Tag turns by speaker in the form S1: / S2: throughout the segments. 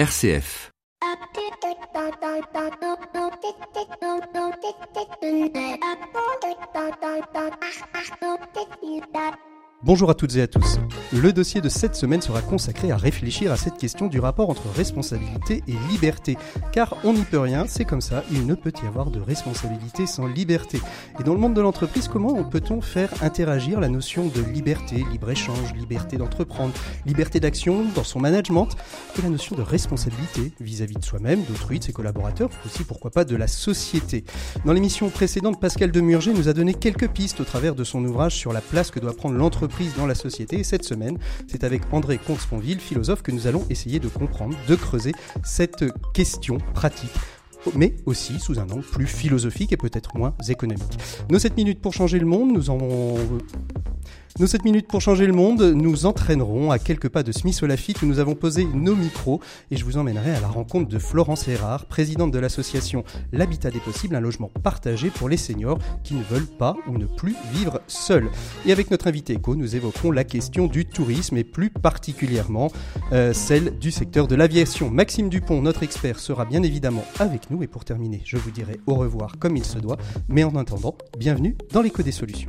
S1: RCF.
S2: Bonjour à toutes et à tous. Le dossier de cette semaine sera consacré à réfléchir à cette question du rapport entre responsabilité et liberté. Car on n'y peut rien, c'est comme ça, il ne peut y avoir de responsabilité sans liberté. Et dans le monde de l'entreprise, comment peut-on faire interagir la notion de liberté, libre-échange, liberté d'entreprendre, liberté d'action dans son management et la notion de responsabilité vis-à-vis de soi-même, d'autrui, de ses collaborateurs, aussi pourquoi pas de la société. Dans l'émission précédente, Pascal Demurger nous a donné quelques pistes au travers de son ouvrage sur la place que doit prendre l'entreprise dans la société. Et cette semaine, c'est avec André Comte-Sponville, philosophe, que nous allons essayer de comprendre, de creuser cette question pratique mais aussi sous un angle plus philosophique et peut-être moins économique. Nos 7 minutes pour changer le monde, nous en nos 7 minutes pour changer le monde nous entraînerons à quelques pas de Smith Olafite où nous avons posé nos micros et je vous emmènerai à la rencontre de Florence Erard, présidente de l'association L'Habitat des Possibles, un logement partagé pour les seniors qui ne veulent pas ou ne plus vivre seuls. Et avec notre invité éco, nous évoquerons la question du tourisme et plus particulièrement euh, celle du secteur de l'aviation. Maxime Dupont, notre expert, sera bien évidemment avec nous et pour terminer, je vous dirai au revoir comme il se doit, mais en attendant, bienvenue dans l'écho des solutions.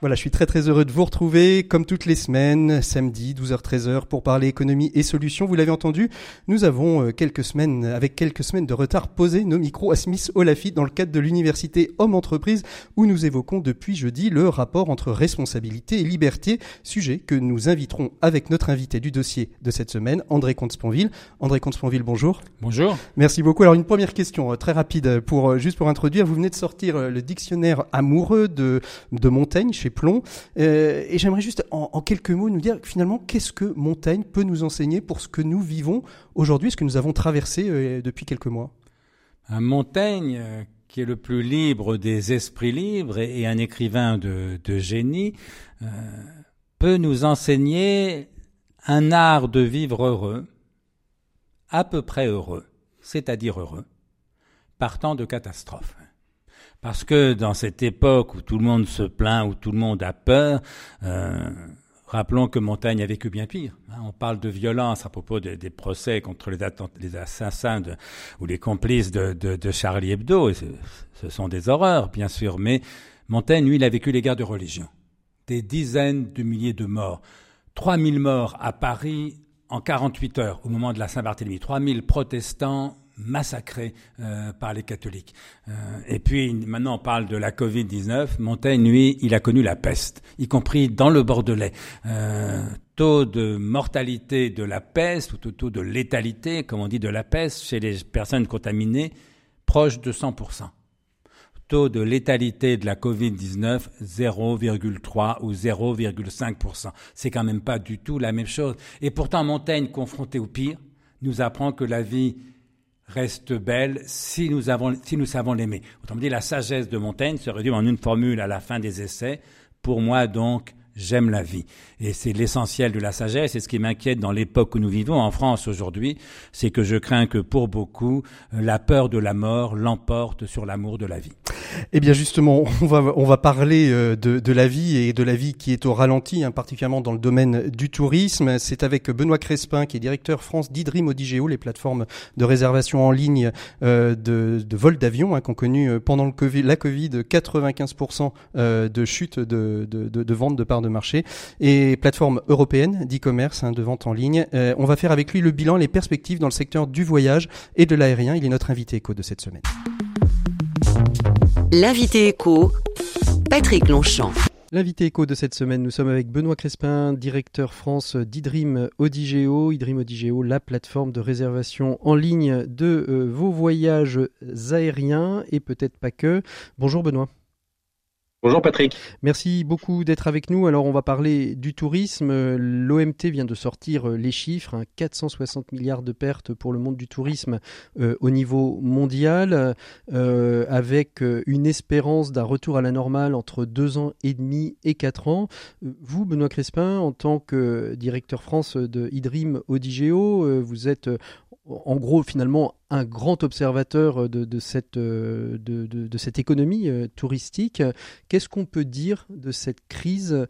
S2: Voilà, je suis très très heureux de vous retrouver comme toutes les semaines, samedi 12h-13h pour parler économie et solutions. Vous l'avez entendu, nous avons euh, quelques semaines, avec quelques semaines de retard, posé nos micros à Smith Olafite dans le cadre de l'université Homme Entreprise où nous évoquons depuis jeudi le rapport entre responsabilité et liberté, sujet que nous inviterons avec notre invité du dossier de cette semaine, André Comte-Sponville. André Comte-Sponville, bonjour.
S3: Bonjour.
S2: Merci beaucoup. Alors une première question euh, très rapide pour euh, juste pour introduire, vous venez de sortir le dictionnaire amoureux de de Montaigne chez plomb. Euh, et j'aimerais juste en, quelques mots nous dire finalement qu'est-ce que Montaigne peut nous enseigner pour ce que nous vivons aujourd'hui, ce que nous avons traversé euh, depuis quelques mois?
S3: Un Montaigne euh, qui est le plus libre des esprits libres et, un écrivain de, génie, peut nous enseigner un art de vivre heureux, à peu près heureux, c'est-à-dire heureux, partant de catastrophes. Parce que dans cette époque où tout le monde se plaint, où tout le monde a peur, euh, rappelons que Montaigne a vécu bien pire. Hein. on parle de violence à propos des procès contre les, assassins ou les complices de, Charlie Hebdo. Ce sont des horreurs, bien sûr. Mais Montaigne, lui, il a vécu les guerres de religion. Des dizaines de milliers de morts. 3000 morts à Paris en 48 heures, au moment de la Saint-Barthélemy. 3000 protestants massacré euh, par les catholiques. Euh, et puis maintenant on parle de la Covid-19. Montaigne, lui, il a connu la peste, y compris dans le Bordelais. Euh, taux de mortalité de la peste ou taux de létalité, comme on dit, de la peste chez les personnes contaminées, proche de 100% taux de létalité de la Covid-19 0,3 ou 0,5%. C'est quand même pas du tout la même chose. Et pourtant, Montaigne, confronté au pire, nous apprend que la vie reste belle si nous, avons, si nous savons l'aimer. Autrement dit, la sagesse de Montaigne se réduit en une formule à la fin des essais. Pour moi, donc, j'aime la vie. Et c'est l'essentiel de la sagesse. Et ce qui m'inquiète dans l'époque où nous vivons en France aujourd'hui, c'est que je crains que pour beaucoup, la peur de la mort l'emporte sur l'amour de la vie.
S2: Eh bien justement, on va, on va parler euh, de, de, la vie et de la vie qui est au ralenti, hein, particulièrement dans le domaine du tourisme. C'est avec Benoît Crespin, qui est directeur France d'Idrim Odigeo, les plateformes de réservation en ligne euh, de, de vol d'avion, hein, qu'on connu euh, pendant le COVID, la Covid 95% de chute de, de, de, vente de parts de marché et plateforme européenne d'e-commerce hein, de vente en ligne. on va faire avec lui le bilan, les perspectives dans le secteur du voyage et de l'aérien. Il est notre invité éco de cette semaine.
S1: L'invité éco, Patrick Longchamp.
S2: L'invité éco de cette semaine, nous sommes avec Benoît Crespin, directeur France d'Idrim Odigeo. Idrim Odigeo, la plateforme de réservation en ligne de euh, vos voyages aériens et peut-être pas que. Bonjour Benoît.
S4: Bonjour Patrick.
S2: Merci beaucoup d'être avec nous. Alors on va parler du tourisme. L'OMT vient de sortir euh, les chiffres, 460 hein. milliards de pertes pour le monde du tourisme euh, au niveau mondial, euh, avec une espérance d'un retour à la normale entre deux ans et demi et quatre ans. Vous, Benoît Crespin, en tant que directeur France de Idrim Odigeo, vous êtes
S5: en gros finalement un grand observateur de, de, cette économie touristique. Qu'est-ce qu'on peut dire de cette crise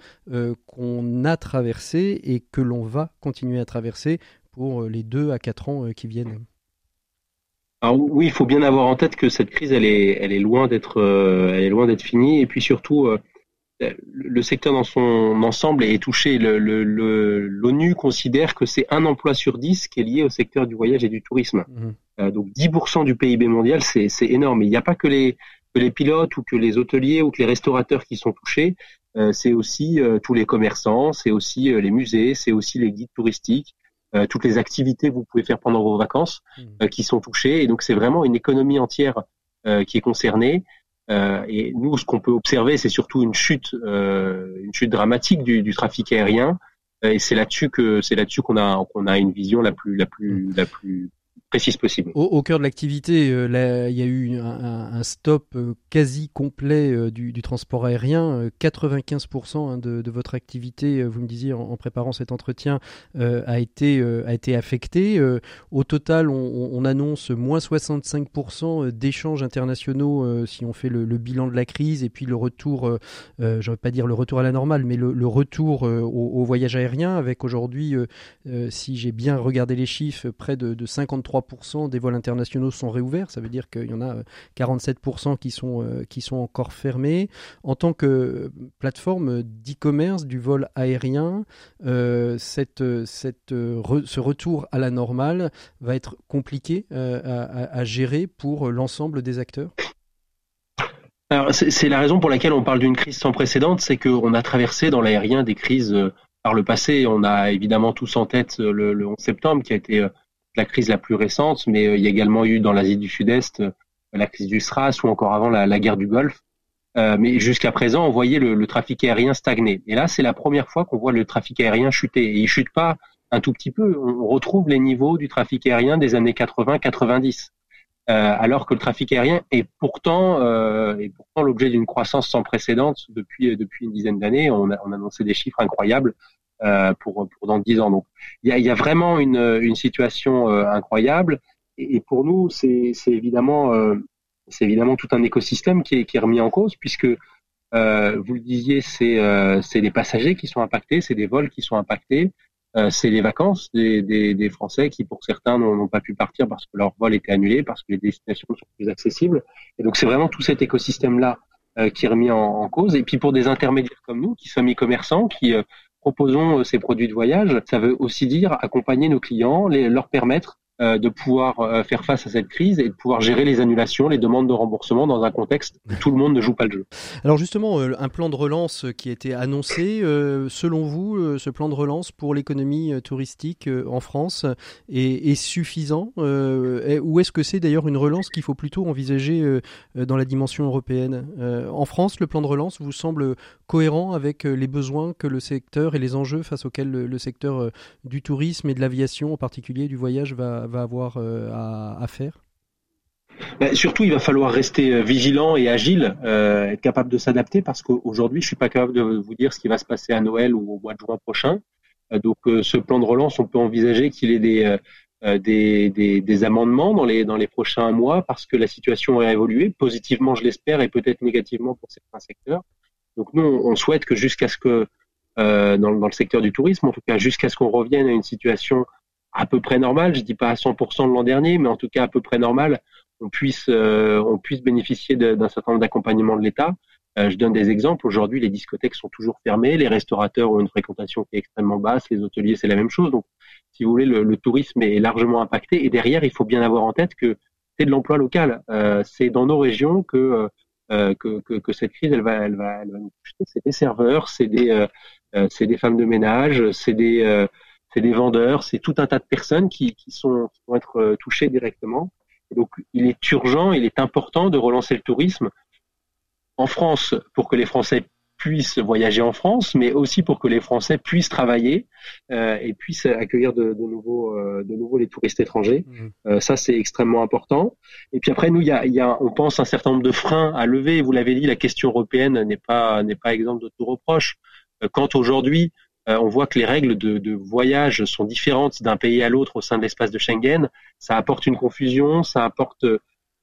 S5: qu'on a traversée et que l'on va continuer à traverser pour les deux à quatre ans qui viennent?
S4: Alors oui, il faut bien avoir en tête que cette crise, elle est loin d'être finie. Et puis surtout, le secteur dans son ensemble est touché. L'ONU le, considère que c'est un emploi sur dix qui est lié au secteur du voyage et du tourisme. Mmh. Euh, donc 10% du PIB mondial, c'est énorme. il n'y a pas que les, que les pilotes ou que les hôteliers ou que les restaurateurs qui sont touchés. Euh, c'est aussi euh, tous les commerçants, c'est aussi les musées, c'est aussi les guides touristiques, toutes les activités que vous pouvez faire pendant vos vacances mmh. qui sont touchées. Et donc c'est vraiment une économie entière qui est concernée. Euh, et nous, ce qu'on peut observer, c'est surtout une chute, euh, une chute dramatique du, du trafic aérien. Et c'est là-dessus que c'est là-dessus qu'on a qu'on a une vision la plus la plus la plus précise possible.
S5: Au, cœur de l'activité, euh, il y a eu un, stop euh, quasi complet euh, du, transport aérien. 95% hein, de, votre activité, vous me disiez en, préparant cet entretien, a, été, a été affecté. au total, on, annonce moins 65% d'échanges internationaux si on fait le, bilan de la crise et puis le retour, je ne pas dire le retour à la normale, mais le, retour au, voyage aérien avec aujourd'hui, si j'ai bien regardé les chiffres, près de, de 53 des vols internationaux sont réouverts. Ça veut dire qu'il y en a 47% euh, qui sont, euh, qui sont encore fermés. En tant que plateforme d'e-commerce du vol aérien, euh, cette, cette, ce retour à la normale va être compliqué à, gérer pour l'ensemble des acteurs
S4: c'est la raison pour laquelle on parle d'une crise sans précédent, c'est qu'on a traversé dans l'aérien des crises par le passé. On a évidemment tous en tête le 11 septembre qui a été la crise la plus récente, mais euh, il y a également eu dans l'Asie du Sud-Est euh, la crise du SRAS ou encore avant la, guerre du Golfe. Euh, mais jusqu'à présent, on voyait le, trafic aérien stagner. Et là, c'est la première fois qu'on voit le trafic aérien chuter. Et il chute pas un tout petit peu. On retrouve les niveaux du trafic aérien des années 80-90. alors que le trafic aérien est pourtant, l'objet d'une croissance sans précédent depuis, une dizaine d'années. On a, on a annoncé des chiffres incroyables pour, pour dans dix ans. Donc il y a, y a, vraiment une, une situation euh, incroyable. Et, pour nous, c'est évidemment euh, c'est évidemment tout un écosystème qui est, qui est remis en cause puisque euh, vous le disiez, c'est euh, les passagers qui sont impactés, c'est des vols qui sont impactés, euh, c'est les vacances des, des, des, Français qui, pour certains, n'ont pas pu partir parce que leur vol était annulé, parce que les destinations sont plus accessibles. Et donc, c'est vraiment tout cet écosystème-là qui est remis en, en, cause. Et puis, pour des intermédiaires comme nous, qui sommes e-commerçants, qui proposons euh, ces produits de voyage, ça veut aussi dire accompagner nos clients, les, leur permettre de pouvoir euh, faire face à cette crise et de pouvoir gérer les annulations, les demandes de remboursement dans un contexte où tout le monde ne joue pas le jeu.
S5: Alors justement, un plan de relance qui a été annoncé, selon vous, ce plan de relance pour l'économie touristique en France est, suffisant Ou est-ce que c'est d'ailleurs une relance qu'il faut plutôt envisager dans la dimension européenne En France, le plan de relance vous semble cohérent avec les besoins que le secteur et les enjeux face auxquels le secteur du tourisme et de l'aviation en particulier, du voyage va va avoir euh, à, faire?
S4: Bah, surtout, il va falloir rester euh, vigilant et agile, euh, être capable de s'adapter parce qu'aujourd'hui, je suis pas capable de vous dire ce qui va se passer à Noël ou au mois de juin prochain. donc, ce plan de relance, on peut envisager qu'il ait des, amendements dans les, prochains mois parce que la situation a évolué, positivement, je l'espère, et peut-être négativement pour certains secteurs. Donc, nous, on souhaite que jusqu'à ce que, dans, le secteur du tourisme, en tout cas, jusqu'à ce qu'on revienne à une situation à peu près normal, je dis pas à 100% de l'an dernier, mais en tout cas à peu près normal, on puisse euh, on puisse bénéficier d'un certain nombre d'accompagnements de l'État. Euh, je donne des exemples. Aujourd'hui, les discothèques sont toujours fermées, les restaurateurs ont une fréquentation qui est extrêmement basse, les hôteliers c'est la même chose. Donc, si vous voulez, le, le, tourisme est largement impacté. Et derrière, il faut bien avoir en tête que c'est de l'emploi local. Euh, c'est dans nos régions que, euh, que, que, que, cette crise elle va elle va elle va nous toucher. C'est des serveurs, c'est des euh, c'est des femmes de ménage, c'est des c'est des vendeurs, c'est tout un tas de personnes qui, qui, sont, qui vont être euh, touchées directement. Et donc, il est urgent, il est important de relancer le tourisme en France pour que les Français puissent voyager en France, mais aussi pour que les Français puissent travailler euh, et puissent accueillir de, de nouveau, euh, de nouveau les touristes étrangers. Mmh. Euh, ça, c'est extrêmement important. Et puis après, nous, il y a, y a, on pense un certain nombre de freins à lever. Vous l'avez dit, la question européenne n'est pas n'est pas exemple de tout reproche. Quand aujourd'hui on voit que les règles de, de voyage sont différentes d'un pays à l'autre au sein de l'espace de Schengen. Ça apporte une confusion, ça apporte,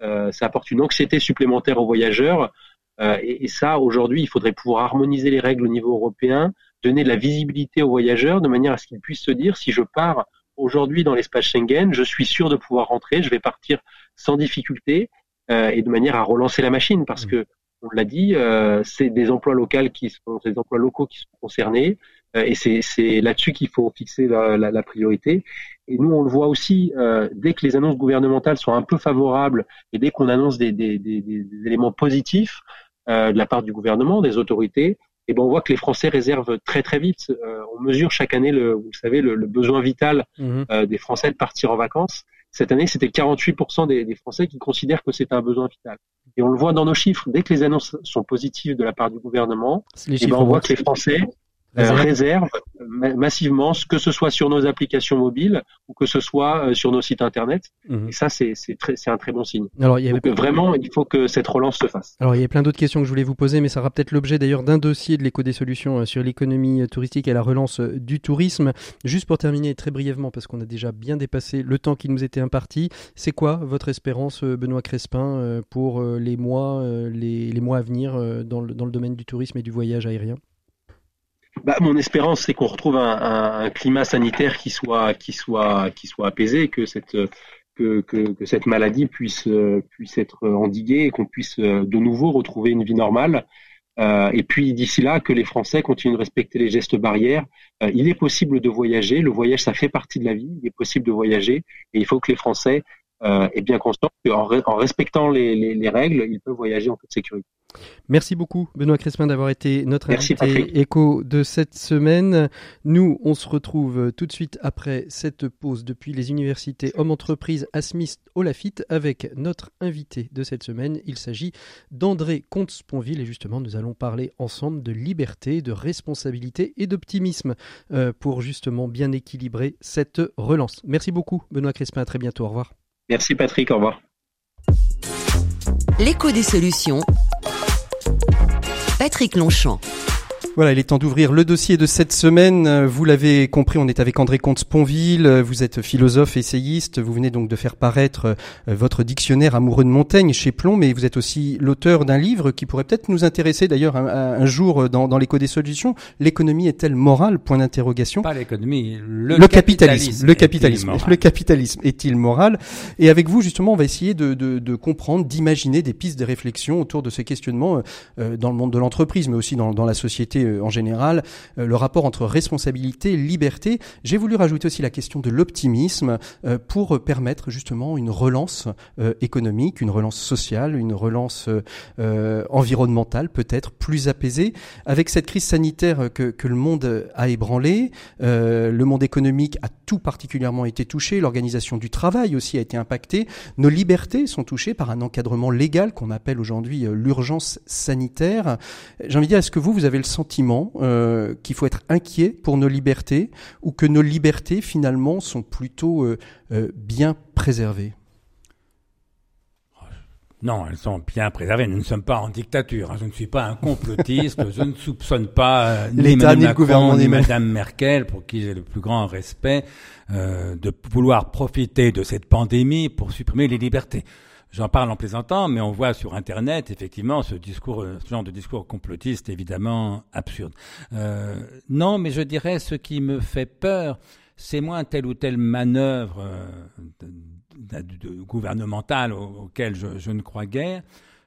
S4: ça apporte une anxiété supplémentaire aux voyageurs. Et, et, ça, aujourd'hui, il faudrait pouvoir harmoniser les règles au niveau européen, donner de la visibilité aux voyageurs de manière à ce qu'ils puissent se dire si je pars aujourd'hui dans l'espace Schengen, je suis sûr de pouvoir rentrer, je vais partir sans difficulté euh, et de manière à relancer la machine parce mmh. que on l'a dit, euh, c'est des emplois locaux qui sont des emplois locaux qui sont concernés euh, et c'est là-dessus qu'il faut fixer la, la, la, priorité. Et nous, on le voit aussi euh, dès que les annonces gouvernementales sont un peu favorables et dès qu'on annonce des, des, des, des, éléments positifs euh, de la part du gouvernement, des autorités, et ben on voit que les Français réservent très très vite. Euh, on mesure chaque année, le, vous savez, le, le besoin vital mmh. euh, des Français de partir en vacances. Cette année, c'était 48% des, des, Français qui considèrent que c'est un besoin vital. Et on le voit dans nos chiffres. Dès que les annonces sont positives de la part du gouvernement, et ben on voit que les Français euh, réserve massivement, que ce soit sur nos applications mobiles ou que ce soit euh, sur nos sites internet. Mhm. Et ça, c'est un très bon signe. Alors, il y avait... Donc, vraiment, il faut que cette relance se fasse.
S2: Alors, il y a plein d'autres questions que je voulais vous poser, mais ça sera peut-être l'objet d'ailleurs d'un dossier de l'éco des solutions euh, sur l'économie touristique et la relance du tourisme. Juste pour terminer très brièvement, parce qu'on a déjà bien dépassé le temps qui nous était imparti, c'est quoi votre espérance, Benoît Crespin, pour les mois, les, les mois à venir dans le, dans le domaine du tourisme et du voyage aérien?
S4: Bah, mon espérance, c'est qu'on retrouve un, climat sanitaire qui soit, qui soit, qui soit apaisé, que cette, que, que cette maladie puisse, puisse être endiguée et qu'on puisse de nouveau retrouver une vie normale. Euh, et puis d'ici là, que les Français continuent de respecter les gestes barrières. Euh, il est possible de voyager. Le voyage, ça fait partie de la vie. Il est possible de voyager. Et il faut que les Français euh, aient bien conscience qu'en en respectant les, les, les règles, ils peuvent voyager en toute sécurité.
S2: Merci beaucoup Benoît Crespin d'avoir été notre invité écho de cette semaine. Nous, on se retrouve tout de suite après cette pause depuis les universités Hommes Entreprises à Smith Olafite avec notre invité de cette semaine. Il s'agit d'André Comte-Sponville et justement nous allons parler ensemble de liberté, de responsabilité et d'optimisme euh, pour justement bien équilibrer cette relance. Merci beaucoup Benoît Crespin, à très bientôt, au revoir.
S4: Merci Patrick, au revoir.
S1: L'écho des solutions Patrick Longchamp.
S2: Voilà, il est temps d'ouvrir le dossier de cette semaine. Vous l'avez compris, on est avec André Comte-Sponville. Vous êtes philosophe, essayiste. Vous venez donc de faire paraître euh, votre dictionnaire amoureux de Montaigne chez Plomb, mais vous êtes aussi l'auteur d'un livre qui pourrait peut-être nous intéresser d'ailleurs un, jour dans, dans l'écho des solutions. L'économie est-elle morale? Point d'interrogation.
S3: Pas l'économie, le, capitalisme.
S2: Le capitalisme. Le capitalisme est-il moral? Et avec vous, justement, on va essayer de, de, de comprendre, d'imaginer des pistes de réflexion autour de ces questionnements euh, dans le monde de l'entreprise, mais aussi dans, dans la société euh, en général, euh, le rapport entre responsabilité et liberté. J'ai voulu rajouter aussi la question de l'optimisme euh, pour permettre justement une relance économique, une relance sociale, une relance environnementale peut-être plus apaisée. Avec cette crise sanitaire que, que le monde a ébranlé, le monde économique a tout particulièrement été touché, l'organisation du travail aussi a été impactée, nos libertés sont touchées par un encadrement légal qu'on appelle aujourd'hui l'urgence sanitaire. J'ai envie de dire, est-ce que vous, vous avez le sentiment euh, qu'il faut être inquiet pour nos libertés ou que nos libertés finalement sont plutôt euh, euh, bien préservées
S3: non, elles sont bien préservées. Nous ne sommes pas en dictature. Hein. Je ne suis pas un complotiste. je ne soupçonne pas ni Macron ni Mme Merkel, pour qui j'ai le plus grand respect, de vouloir profiter de cette pandémie pour supprimer les libertés. J'en parle en plaisantant, mais on voit sur Internet effectivement ce discours, euh, ce genre de discours complotiste évidemment absurde. Euh, non, mais je dirais ce qui me fait peur, c'est moins telle ou telle manœuvre euh, gouvernementale auquel je, ne crois guère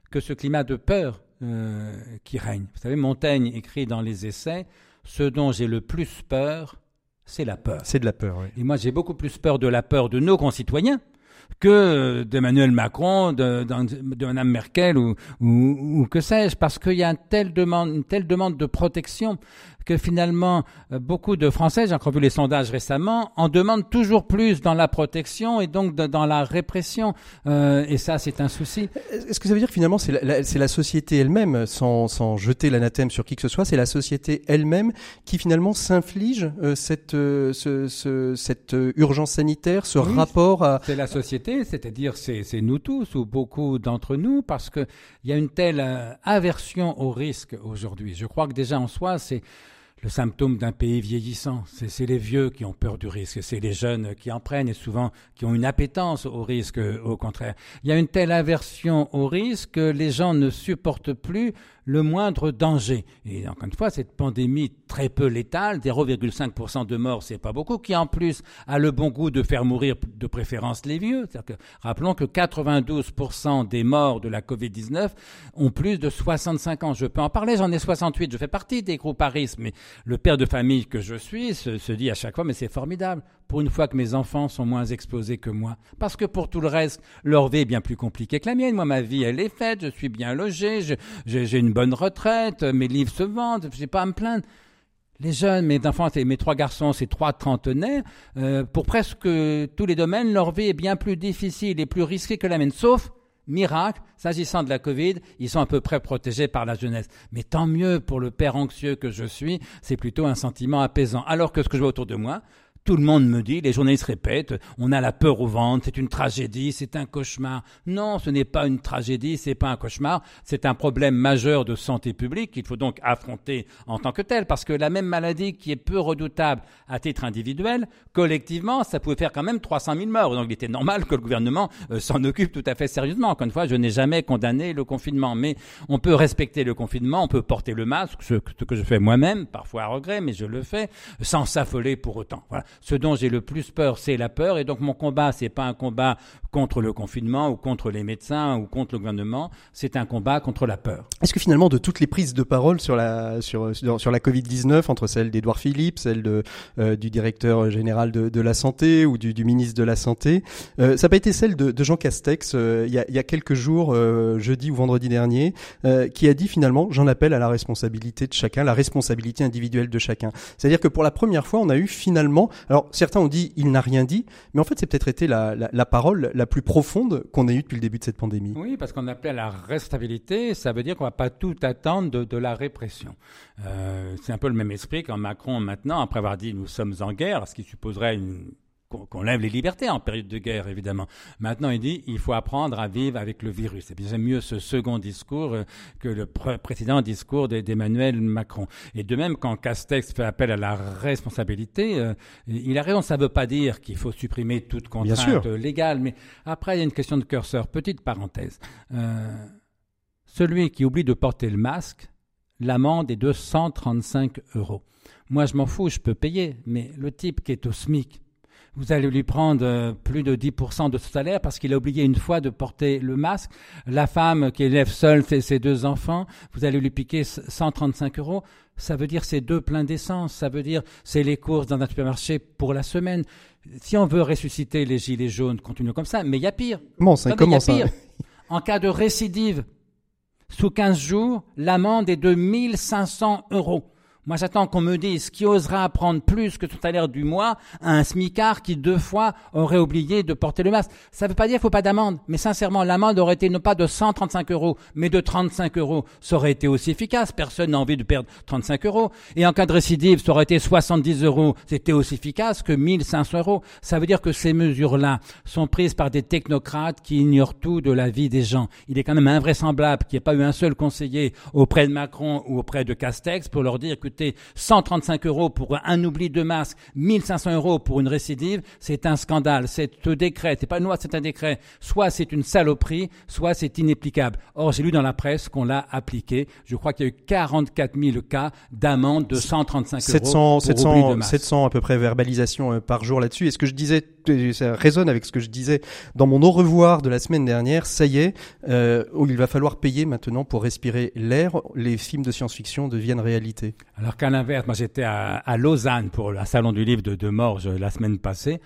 S3: que ce climat de peur euh, qui règne. Vous savez, Montaigne écrit dans les essais ce dont j'ai le plus peur, c'est la peur.
S2: C'est de la peur, oui.
S3: Et moi, j'ai beaucoup plus peur de la peur de nos concitoyens que d'Emmanuel Macron, de, de, Merkel ou, que sais-je, parce qu'il y a une telle demande de protection que finalement euh, beaucoup de Français, j'ai encore vu les sondages récemment, en demandent toujours plus dans la protection et donc dans la répression. Euh, et ça, c'est un souci.
S2: Est-ce que ça veut dire que finalement c'est la, la, société elle-même, sans, sans jeter l'anathème sur qui que ce soit, c'est la société elle-même qui finalement s'inflige euh, cette, euh, ce, ce, cette urgence sanitaire, ce rapport à...
S3: C'est la société, c'est-à-dire c'est nous tous ou beaucoup d'entre nous, parce qu'il y a une telle aversion au risque aujourd'hui. Je crois que déjà en soi, c'est le symptôme d'un pays vieillissant. C'est les vieux qui ont peur du risque, c'est les jeunes qui en prennent et souvent qui ont une appétence au risque, au contraire. Il y a une telle aversion au risque que les gens ne supportent plus le moindre danger. Et encore une fois, cette pandémie très peu létale, 0,5% de morts, c'est pas beaucoup, qui en plus a le bon goût de faire mourir de préférence les vieux. Que, rappelons que 92% des morts de la Covid-19 ont plus de 65 ans. Je peux en parler, j'en ai 68, je fais partie des groupes à risque, mais le père de famille que je suis se, dit à chaque fois, mais c'est formidable, pour une fois que mes enfants sont moins exposés que moi. Parce que pour tout le reste, leur vie est bien plus compliquée que la mienne. Moi, ma vie, elle est faite, je suis bien logé, j'ai une bonne retraite, mes livres se vendent, je n'ai pas à me plaindre. Les jeunes, mes enfants, mes trois garçons, c'est trois trentenaires, euh, pour presque tous les domaines, leur vie est bien plus difficile et plus risquée que la mienne, sauf miracle, s'agissant de la Covid, ils sont à peu près protégés par la jeunesse. Mais tant mieux pour le père anxieux que je suis, c'est plutôt un sentiment apaisant. Alors que ce que je vois autour de moi, tout le monde me dit, les journalistes répètent, on a la peur au ventre, c'est une tragédie, c'est un cauchemar. Non, ce n'est pas une tragédie, c'est pas un cauchemar, c'est un problème majeur de santé publique qu'il faut donc affronter en tant que tel, parce que la même maladie qui est peu redoutable à titre individuel, collectivement, ça pouvait faire quand même 300 000 morts. Donc il était normal que le gouvernement euh, s'en occupe tout à fait sérieusement. Encore une fois, je n'ai jamais condamné le confinement, mais on peut respecter le confinement, on peut porter le masque, ce que je fais moi-même, parfois à regret, mais je le fais, sans s'affoler pour autant. Ce dont j'ai le plus peur, c'est la peur. Et donc mon combat, c'est pas un combat contre le confinement ou contre les médecins ou contre le gouvernement. C'est un combat contre la peur.
S2: Est-ce que finalement, de toutes les prises de parole sur la sur sur, la Covid 19, entre celle d'Edouard Philippe, celle de euh, du directeur général de, de, la santé ou du, du ministre de la santé, euh, ça n'a pas été celle de, de Jean Castex euh, y a, il y a quelques jours, jeudi ou vendredi dernier, qui a dit finalement, j'en appelle à la responsabilité de chacun, la responsabilité individuelle de chacun. C'est-à-dire que pour la première fois, on a eu finalement alors certains ont dit il n'a rien dit, mais en fait c'est peut-être été la, parole la plus profonde qu'on ait eue depuis le début de cette pandémie.
S3: Oui, parce qu'on appelait à la responsabilité, ça veut dire qu'on va pas tout attendre de, la répression. Euh, c'est un peu le même esprit quand Macron maintenant, après avoir dit nous sommes en guerre, ce qui supposerait une qu'on lève les libertés en période de guerre, évidemment. Maintenant, il dit il faut apprendre à vivre avec le virus. Et bien, j'aime mieux ce second discours euh, que le précédent discours d'Emmanuel Macron. Et de même, quand Castex fait appel à la responsabilité, euh, il a raison. Ça ne veut pas dire qu'il faut supprimer toute contrainte légale. Mais après, il y a une question de curseur. Petite parenthèse. Euh, celui qui oublie de porter le masque, l'amende est de 135 euros. Moi, je m'en fous, je peux payer. Mais le type qui est au SMIC, vous allez lui prendre euh, plus de 10% de son salaire parce qu'il a oublié une fois de porter le masque. La femme qui élève seule ses deux enfants, vous allez lui piquer 135 euros. Ça veut dire c'est deux pleins d'essence. Ça veut dire c'est les courses dans un supermarché pour la semaine. Si on veut ressusciter les gilets jaunes, continue comme ça. Mais il y a pire.
S2: Ça, comment ça
S3: En cas de récidive, sous 15 jours, l'amende est de 1500 euros. Moi, j'attends qu'on me dise qui osera prendre plus que son salaire du mois à un smicard qui deux fois aurait oublié de porter le masque. Ça ne veut pas dire qu'il faut pas d'amende, mais sincèrement, l'amende aurait été non pas de 135 euros, mais de 35 euros. Ça aurait été aussi efficace. Personne n'a envie de perdre 35 euros. Et en cas de récidive, ça aurait été 70 euros. C'était aussi efficace que 1500 euros. Ça veut dire que ces mesures-là sont prises par des technocrates qui ignorent tout de la vie des gens. Il est quand même invraisemblable qu'il n'y ait pas eu un seul conseiller auprès de Macron ou auprès de Castex pour leur dire que 135 euros pour un oubli de masque, 1500 euros pour une récidive, c'est un scandale. C'est un décret, c'est pas une loi, c'est un décret. Soit c'est une saloperie, soit c'est inapplicable. Or, j'ai lu dans la presse qu'on l'a appliqué. Je crois qu'il y a eu 44 000 cas d'amende de 135 700, euros. 700,
S2: 700 à peu près verbalisations euh, par jour là-dessus. Et ce que je disais, ça résonne avec ce que je disais dans mon au revoir de la semaine dernière. Ça y est, euh, il va falloir payer maintenant pour respirer l'air. Les films de science-fiction deviennent réalité.
S3: Alors qu'à l'inverse, moi j'étais à, Lausanne pour un salon du livre de, de Morges la semaine passée.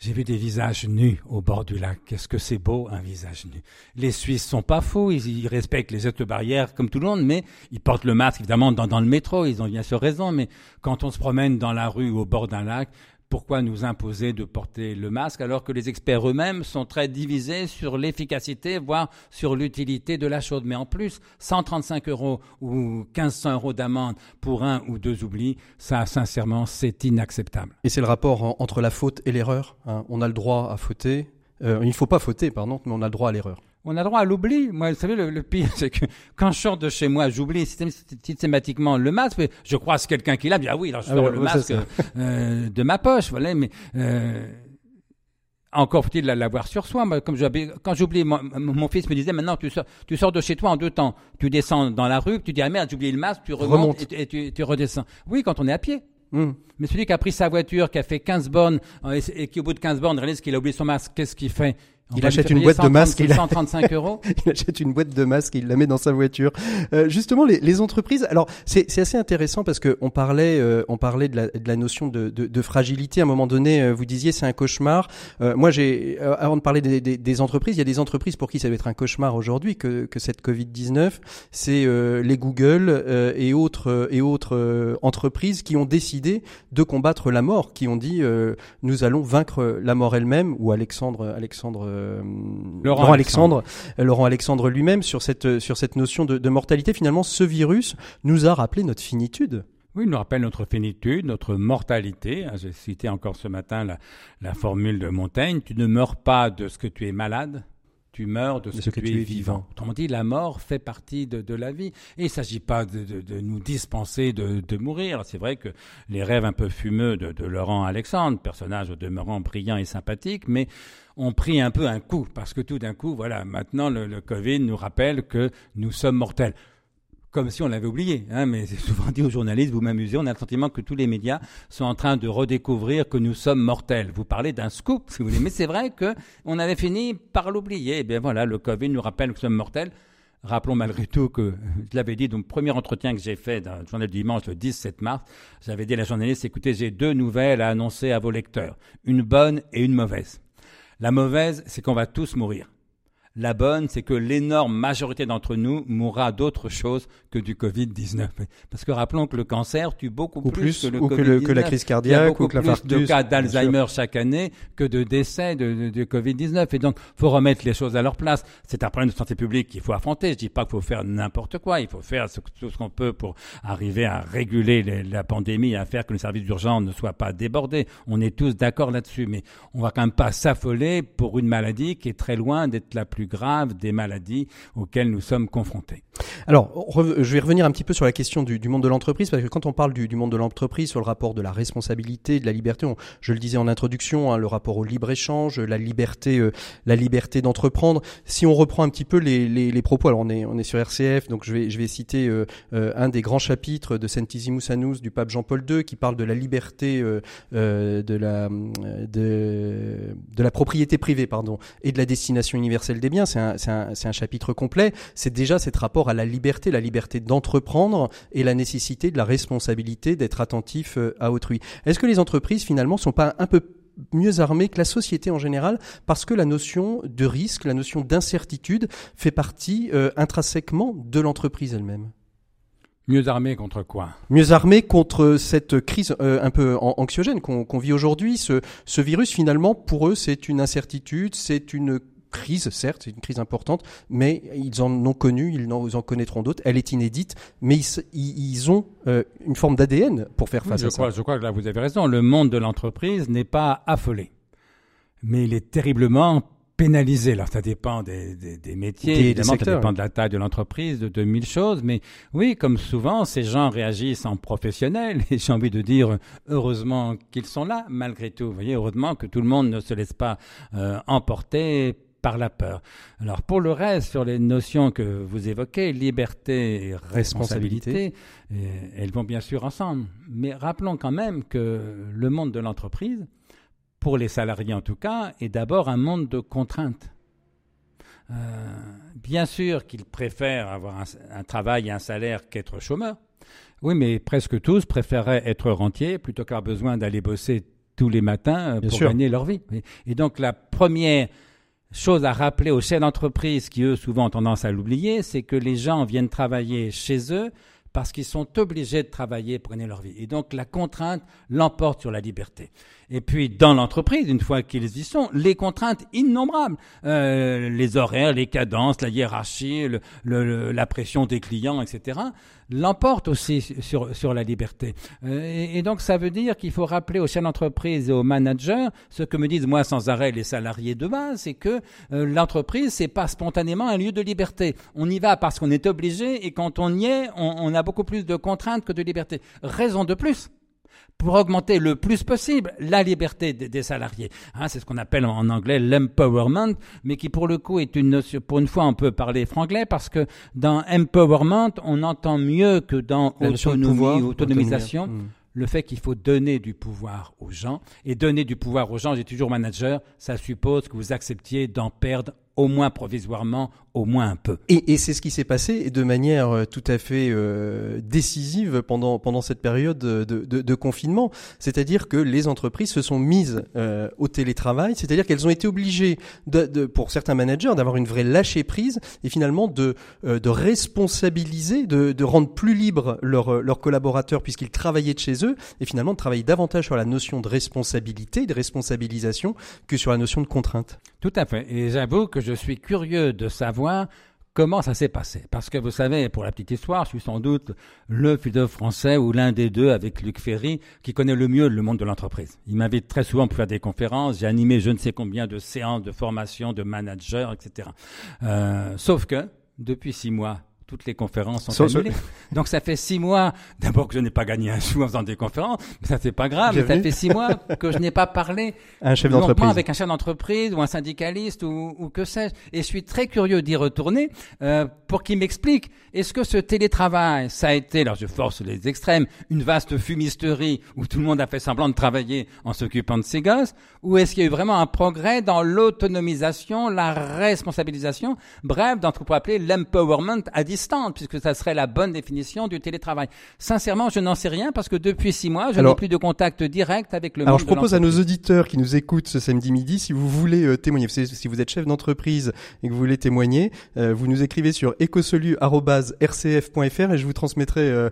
S3: J'ai vu des visages nus au bord du lac. Qu'est-ce que c'est beau, un visage nu. Les Suisses sont pas fous, ils, respectent les autres barrières comme tout le monde, mais ils portent le masque évidemment dans, dans, le métro, ils ont bien sûr raison, mais quand on se promène dans la rue ou au bord d'un lac, pourquoi nous imposer de porter le masque alors que les experts eux-mêmes sont très divisés sur l'efficacité, voire sur l'utilité de la chose Mais en plus, 135 euros ou 1500 euros d'amende pour un ou deux oublis, ça, sincèrement, c'est inacceptable.
S2: Et c'est le rapport entre la faute et l'erreur. Hein. On a le droit à fauter. Euh, il ne faut pas fauter, pardon, mais on a le droit à l'erreur.
S3: On a droit à l'oubli. Moi, vous savez, le, pire, c'est que quand je sors de chez moi, j'oublie systématiquement le masque. Je croise quelqu'un qui l'a, dit ah oui, alors je ah sors le masque euh, de ma poche, voilà. Mais euh, encore faut-il l'avoir sur soi. Moi, comme quand j'oublie, mon, mon, fils me disait maintenant tu sors, tu sors de chez toi en deux temps. Tu descends dans la rue, tu dis ah merde j'ai oublié le masque, tu remontes et, tu, tu redescends. Oui, quand on est à pied. Hmm. Mais celui qui a pris sa voiture, qui a fait 15 bornes euh, et, qui au bout de 15 bornes réalise qu'il a oublié son masque, qu'est-ce qu'il fait?
S2: Il achète une boîte de masques.
S3: Il 135 euros.
S2: il achète une boîte de masques. Il la met dans sa voiture. Euh, justement, les, les, entreprises. Alors, c'est assez intéressant parce que on parlait, euh, on parlait de la, de la notion de, de, de, fragilité. À un moment donné, euh, vous disiez c'est un cauchemar. Euh, moi, j'ai, avant de parler des, des, des, entreprises, il y a des entreprises pour qui ça va être un cauchemar aujourd'hui que, que cette Covid 19. C'est les Google et autres et autres entreprises qui ont décidé de combattre la mort, qui ont dit nous allons vaincre la mort elle-même. Ou Alexandre, Alexandre euh, Laurent, Alexandre, Laurent Alexandre lui-même sur cette euh, sur cette notion de, de mortalité. Finalement, ce virus nous a rappelé notre finitude.
S3: Oui, il nous rappelle notre finitude, notre mortalité. Ah, j'ai cité encore ce matin la, la, formule de Montaigne tu ne meurs pas de ce que tu es malade, tu meurs de ce, que, tu es vivant. Autrement dit, la mort fait partie de, de la vie. Et il ne s'agit pas de, de, de, nous dispenser de, mourir. C'est vrai que les rêves un peu fumeux de, Laurent Alexandre, personnage au demeurant brillant et sympathique, mais ont pris un peu un coup, parce que tout d'un coup, voilà, maintenant le, Covid nous rappelle que nous sommes mortels comme si on l'avait oublié. Hein, mais c'est souvent dit aux journalistes, vous m'amusez, on a le sentiment que tous les médias sont en train de redécouvrir que nous sommes mortels. Vous parlez d'un scoop, si vous voulez, mais c'est vrai que on avait fini par l'oublier. Eh bien voilà, le Covid nous rappelle que nous sommes mortels. Rappelons malgré tout que, je l'avais dit, donc premier entretien que j'ai fait dans le journal du dimanche le 17 mars, j'avais dit à la journaliste, écoutez, j'ai deux nouvelles à annoncer à vos lecteurs, une bonne et une mauvaise. La mauvaise, c'est qu'on va tous mourir. La bonne, c'est que l'énorme majorité d'entre nous mourra d'autre chose que du Covid-19. Parce que rappelons que le cancer tue beaucoup plus, que, le
S2: COVID que, la crise cardiaque ou que
S3: plus de cas d'Alzheimer chaque année que de décès de, de, Covid-19. Et donc, faut remettre les choses à leur place. C'est un problème de santé publique qu'il faut affronter. Je dis pas qu'il faut faire n'importe quoi. Il faut faire tout ce qu'on peut pour arriver à réguler la pandémie, à faire que le service d'urgence ne soit pas débordé. On est tous d'accord là-dessus. Mais on va quand même pas s'affoler pour une maladie qui est très loin d'être la plus graves des maladies auxquelles nous sommes confrontés.
S2: Alors, je vais revenir un petit peu sur la question du, monde de l'entreprise, parce que quand on parle du, monde de l'entreprise, sur le rapport de la responsabilité, de la liberté, je le disais en introduction, hein, le rapport au libre-échange, la liberté, euh, la liberté d'entreprendre. Si on reprend un petit peu les, propos, alors on est, on est sur RCF, donc je vais, je vais citer euh, euh, un des grands chapitres de Centesimus Annus du pape Jean-Paul II, qui parle de la liberté de, la, de la propriété privée pardon, et de la destination universelle des biens c'est un, un, chapitre complet, c'est déjà cet rapport à la liberté, la liberté d'entreprendre et la nécessité de la responsabilité d'être attentif euh, à autrui. Est-ce que les entreprises finalement sont pas un peu mieux armées que la société en général? Parce que la notion de risque, la notion d'incertitude fait partie euh, intrinsèquement de l'entreprise elle-même
S3: Mieux armées contre quoi?
S2: Mieux armées contre cette crise euh, un peu anxiogène qu'on vit aujourd'hui. Ce, ce virus, finalement, pour eux, c'est une incertitude, c'est une crise, certes, c'est une crise importante, mais ils en ont connu, ils en, connaîtront d'autres. Elle est inédite, mais ils, ont euh, une forme d'ADN pour faire face
S3: à
S2: ça.
S3: Je crois que là, vous avez raison. Le monde de l'entreprise n'est pas affolé, mais il est terriblement pénalisé. Alors ça dépend des, métiers, évidemment, ça dépend de la taille de l'entreprise, de, de mille choses. Mais oui, comme souvent, ces gens réagissent en professionnels. Et j'ai envie de dire, heureusement qu'ils sont là, malgré tout. Vous voyez, heureusement que tout le monde ne se laisse pas euh, emporter par la peur. Alors pour le reste, sur les notions que vous évoquez, liberté et responsabilité, euh, elles vont bien sûr ensemble. Mais rappelons quand même que le monde de l'entreprise, pour les salariés en tout cas, est d'abord un monde de contraintes. Euh, bien sûr qu'ils préfèrent avoir un, travail et un salaire qu'être chômeur. Oui, mais presque tous préféraient être rentiers plutôt qu'avoir besoin d'aller bosser tous les matins euh, pour gagner leur vie. Et donc la première Chose à rappeler aux chefs d'entreprise qui, eux, souvent ont tendance à l'oublier, c'est que les gens viennent travailler chez eux parce qu'ils sont obligés de travailler pour gagner leur vie. Et donc la contrainte l'emporte sur la liberté. Et puis dans l'entreprise, une fois qu'ils y sont, les contraintes innombrables, euh, les horaires, les cadences, la hiérarchie, le, la pression des clients, etc., l'emportent aussi sur, sur la liberté. Euh, et, donc ça veut dire qu'il faut rappeler aux chefs d'entreprise et aux managers ce que me disent moi sans arrêt les salariés de base, c'est que euh, l'entreprise c'est pas spontanément un lieu de liberté. On y va parce qu'on est obligé et quand on y est, on, on a beaucoup plus de contraintes que de liberté. Raison de plus pour augmenter le plus possible la liberté des, salariés. Hein, c'est ce qu'on appelle en anglais l'empowerment, mais qui pour le coup est une notion, pour une fois on peut parler franglais parce que dans empowerment on entend mieux que dans autonomie autonomisation. Hmm. le fait qu'il faut donner du pouvoir aux gens. Et donner du pouvoir aux gens, j'ai toujours manager, ça suppose que vous acceptiez d'en perdre au moins provisoirement, au moins un peu.
S2: Et, et c'est ce qui s'est passé de manière euh, tout à fait euh, décisive pendant, pendant cette période de, de, de confinement. C'est-à-dire que les entreprises se sont mises euh, au télétravail, c'est-à-dire qu'elles ont été obligées, de, pour certains managers, d'avoir une vraie lâcher prise et finalement de, euh, de responsabiliser, de, de rendre plus libres leurs, leurs collaborateurs puisqu'ils travaillaient de chez eux et finalement de travailler davantage sur la notion de responsabilité, de responsabilisation que sur la notion de contrainte.
S3: Tout à fait. Et j'avoue que je suis curieux de savoir comment ça s'est passé. Parce que vous savez, pour la petite histoire, je suis sans doute le philosophe français ou l'un des deux avec Luc Ferry qui connaît le mieux le monde de l'entreprise. Il m'invite très souvent pour faire des conférences. J'ai animé je ne sais combien de séances de formation de managers, etc. Euh, sauf que depuis six mois, toutes les conférences sont annulées. Donc ça fait six mois, d'abord que je n'ai pas gagné un sou en faisant des conférences, mais ça c'est pas grave, mais ça fait six mois que je n'ai pas parlé
S2: un chef d'entreprise
S3: avec un chef d'entreprise ou un syndicaliste ou, ou que sais-je. Et je suis très curieux d'y retourner euh, pour qu'il m'explique est-ce que ce télétravail, ça a été, alors je force les extrêmes, une vaste fumisterie où tout le monde a fait semblant de travailler en s'occupant de ses gosses, ou est-ce qu'il y a eu vraiment un progrès dans l'autonomisation, la responsabilisation, bref, dans ce qu'on pourrait appeler l'empowerment à distance puisque ça serait la bonne définition du télétravail. Sincèrement, je n'en sais rien parce que depuis six mois, je n'ai plus de contact direct avec le
S2: alors je propose à nos auditeurs qui nous écoutent ce samedi midi, si vous voulez euh, témoigner, si vous êtes chef d'entreprise et que vous voulez témoigner, euh, vous nous écrivez sur ecosolu.rcf.fr et je vous transmettrai euh,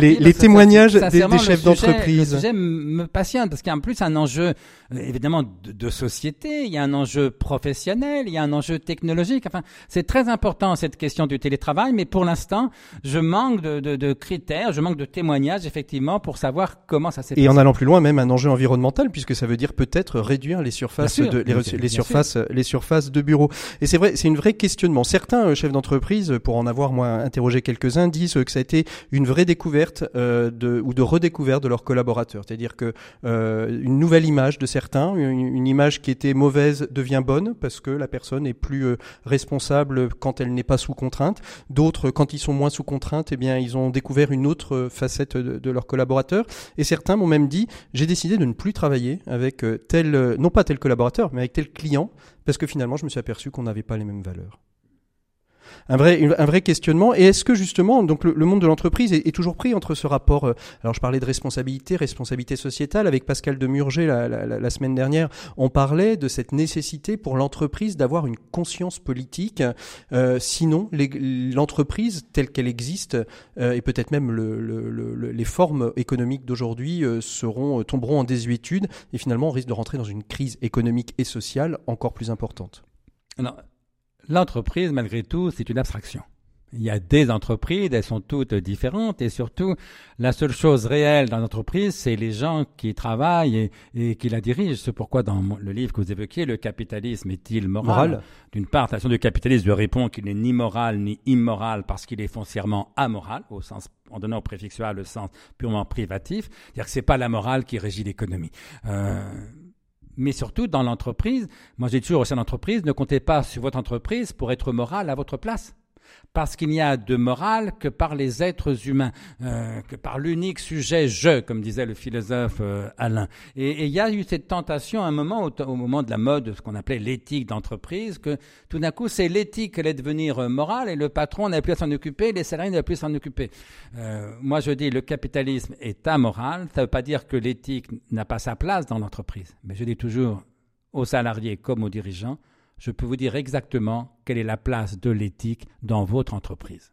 S2: les, témoignages des, chefs d'entreprise.
S3: Le sujet me passionne parce qu'il y a en plus un enjeu évidemment de, de, société, il y a un enjeu professionnel, il y a un enjeu technologique. Enfin, c'est très important cette question du télétravail, mais pour l'instant, je manque de, de, de, critères, je manque de témoignages effectivement pour savoir comment ça s'est passé.
S2: Et en allant plus loin, même un enjeu environnemental, puisque ça veut dire peut-être réduire les surfaces de les, les surfaces les surfaces de bureaux. Et c'est vrai, c'est une vraie questionnement. Certains euh, chefs d'entreprise, pour en avoir moi interrogé quelques-uns, disent que ça a été une vraie découverte euh, de ou de redécouverte de leurs collaborateurs, c'est-à-dire que euh, une nouvelle image de certains, une, image qui était mauvaise devient bonne parce que la personne est plus euh, responsable quand elle n'est pas sous contrainte. D'autres, quand ils sont moins sous contrainte, eh bien, ils ont découvert une autre facette de, leurs collaborateurs. Et certains m'ont même dit, j'ai décidé de ne plus travailler avec euh, tel, euh, non pas tel collaborateur, mais avec tel client, parce que finalement, je me suis aperçu qu'on n'avait pas les mêmes valeurs un vrai, un vrai questionnement. Et est-ce que justement, donc le, monde de l'entreprise est, toujours pris entre ce rapport euh, Alors je parlais de responsabilité, responsabilité sociétale avec Pascal Demurger la, la, la, semaine dernière. On parlait de cette nécessité pour l'entreprise d'avoir une conscience politique. Euh, sinon, l'entreprise telle qu'elle existe euh, et peut-être même le, le, les formes économiques d'aujourd'hui euh, seront tomberont en désuétude et finalement on risque de rentrer dans une crise économique et sociale encore plus importante.
S3: Alors, L'entreprise, malgré tout, c'est une abstraction. Il y a des entreprises, elles sont toutes différentes et surtout, la seule chose réelle dans l'entreprise, c'est les gens qui travaillent et, qui la dirigent. C'est pourquoi dans le livre que vous évoquiez, le capitalisme est-il moral, D'une part, la du capitalisme lui répond qu'il n'est ni moral ni immoral parce qu'il est foncièrement amoral, au sens, en donnant au préfixual le sens purement privatif. C'est-à-dire que c'est pas la morale qui régit l'économie. Euh, mais surtout dans l'entreprise, moi j'ai toujours au sein d'entreprise, ne comptez pas sur votre entreprise pour être moral à votre place parce qu'il n'y a de morale que par les êtres humains, euh, que par l'unique sujet je, comme disait le philosophe euh, Alain. Et, il y a eu cette tentation à un moment, au, moment de la mode, ce qu'on appelait l'éthique d'entreprise, que tout d'un coup c'est l'éthique qui allait devenir euh, morale et le patron n'avait plus à s'en occuper, les salariés n'avaient plus à s'en occuper. moi je dis le capitalisme est amoral, ça ne veut pas dire que l'éthique n'a pas sa place dans l'entreprise, mais je dis toujours aux salariés comme aux dirigeants, je peux vous dire exactement quelle est la place de l'éthique dans votre entreprise.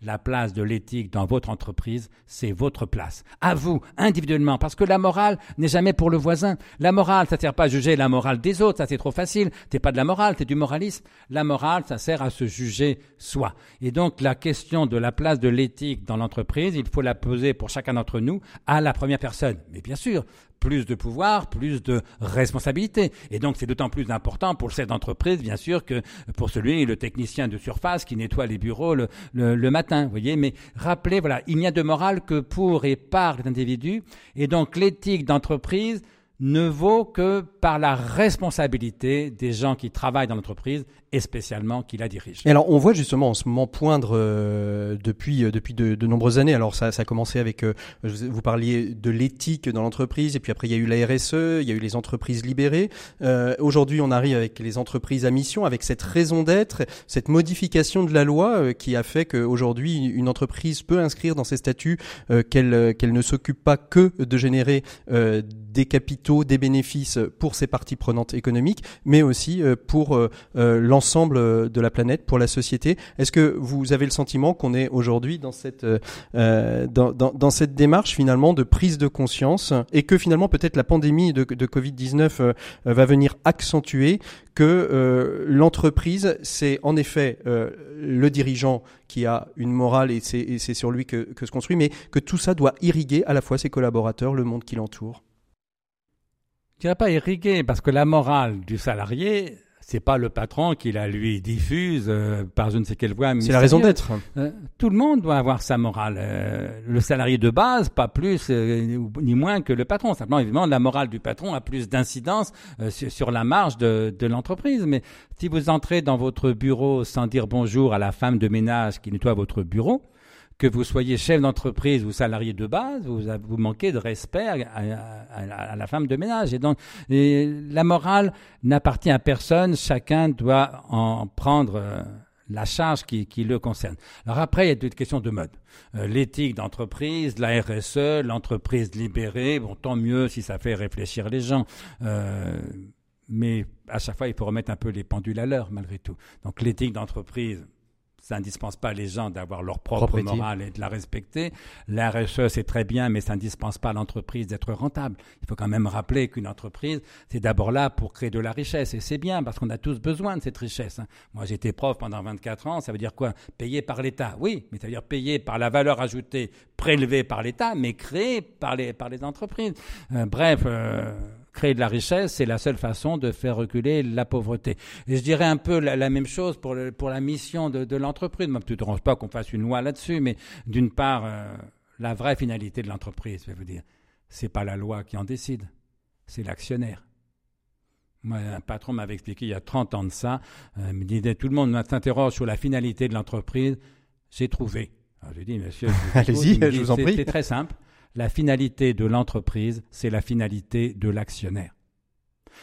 S3: la place de l'éthique dans votre entreprise, c'est votre place. À vous, individuellement, parce que la morale n'est jamais pour le voisin. La morale, ça sert pas à juger la morale des autres, ça c'est trop facile. T'es pas de la morale, t'es du moralisme. La morale, ça sert à se juger soi. Et donc, la question de la place de l'éthique dans l'entreprise, il faut la poser pour chacun d'entre nous à la première personne. Mais bien sûr, plus de pouvoir, plus de responsabilité. Et donc c'est d'autant plus important pour le chef d'entreprise, bien sûr, que pour celui, le technicien de surface qui nettoie les bureaux le, matin. Vous voyez, mais rappelez, voilà, il n'y a de morale que pour et par les individus. Et donc l'éthique d'entreprise ne vaut que par la responsabilité des gens qui travaillent dans l'entreprise et spécialement qui la dirigent.
S2: Et alors on voit justement en ce moment poindre euh, depuis euh, depuis de, de, nombreuses années. Alors ça, ça a commencé avec euh, vous parliez de l'éthique dans l'entreprise et puis après il y a eu la RSE, il y a eu les entreprises libérées. Aujourd'hui on arrive avec les entreprises à mission, avec cette raison d'être, cette modification de la loi qui a fait qu'aujourd'hui une entreprise peut inscrire dans ses statuts qu'elle qu'elle ne s'occupe pas que de générer des capitaux, des bénéfices pour ses parties prenantes économiques, mais aussi pour l'ensemble l'ensemble euh, de la planète, pour la société. Est-ce que vous avez le sentiment qu'on est aujourd'hui dans cette euh, euh, dans, dans, cette démarche finalement de prise de conscience et que finalement peut-être la pandémie de, de Covid-19 va venir accentuer que l'entreprise, c'est en effet le dirigeant qui a une morale et c'est sur lui que, que se construit, mais que tout ça doit irriguer à la fois ses collaborateurs, le monde qui l'entoure?
S3: Je dirais pas irriguer parce que la morale du salarié, c'est pas le patron qui la lui diffuse euh, par je ne sais quelle voie.
S2: C'est la raison d'être.
S3: Euh, tout le monde doit avoir sa morale. Euh, le salarié de base, pas plus ni moins que le patron. Simplement, évidemment, la morale du patron a plus d'incidence sur, la marge de, de l'entreprise. Mais si vous entrez dans votre bureau sans dire bonjour à la femme de ménage qui nettoie votre bureau, que vous soyez chef d'entreprise ou salarié de base, vous, manquez de respect à, la femme de ménage. Et donc, la morale n'appartient à personne. Chacun doit en prendre euh, la charge qui, le concerne. Alors après, il y a d'autres questions de mode. Euh, l'éthique d'entreprise, la RSE, l'entreprise libérée, bon, tant mieux si ça fait réfléchir les gens. Euh, mais à chaque fois, il faut remettre un peu les pendules à l'heure, malgré tout. Donc l'éthique d'entreprise, ça n'indispense pas les gens d'avoir leur propre morale et de la respecter. La RSE, c'est très bien, mais ça n'indispense pas l'entreprise d'être rentable. Il faut quand même rappeler qu'une entreprise, c'est d'abord là pour créer de la richesse. Et c'est bien, parce qu'on a tous besoin de cette richesse. Hein. Moi, j'étais prof pendant 24 ans. Ça veut dire quoi? Payer par l'État. Oui, mais ça veut dire payer par la valeur ajoutée prélevée par l'État, mais créée par les, par les entreprises. Euh, bref... Euh, créer de la richesse, c'est la seule façon de faire reculer la pauvreté. Et je dirais un peu la, même chose pour, pour la mission de, de l'entreprise. Moi, tu ne dérange pas qu'on fasse une loi là-dessus, mais d'une part, euh, la vraie finalité de l'entreprise, je vais vous dire, c'est pas la loi qui en décide, c'est l'actionnaire. Moi, un patron m'avait expliqué il y a 30 ans de ça, euh, me disait tout le monde s'interroge sur la finalité de l'entreprise, j'ai trouvé. Alors, je lui dis, monsieur,
S2: allez-y, je vous en prie.
S3: C'est très simple la finalité de l'entreprise, c'est la finalité de l'actionnaire.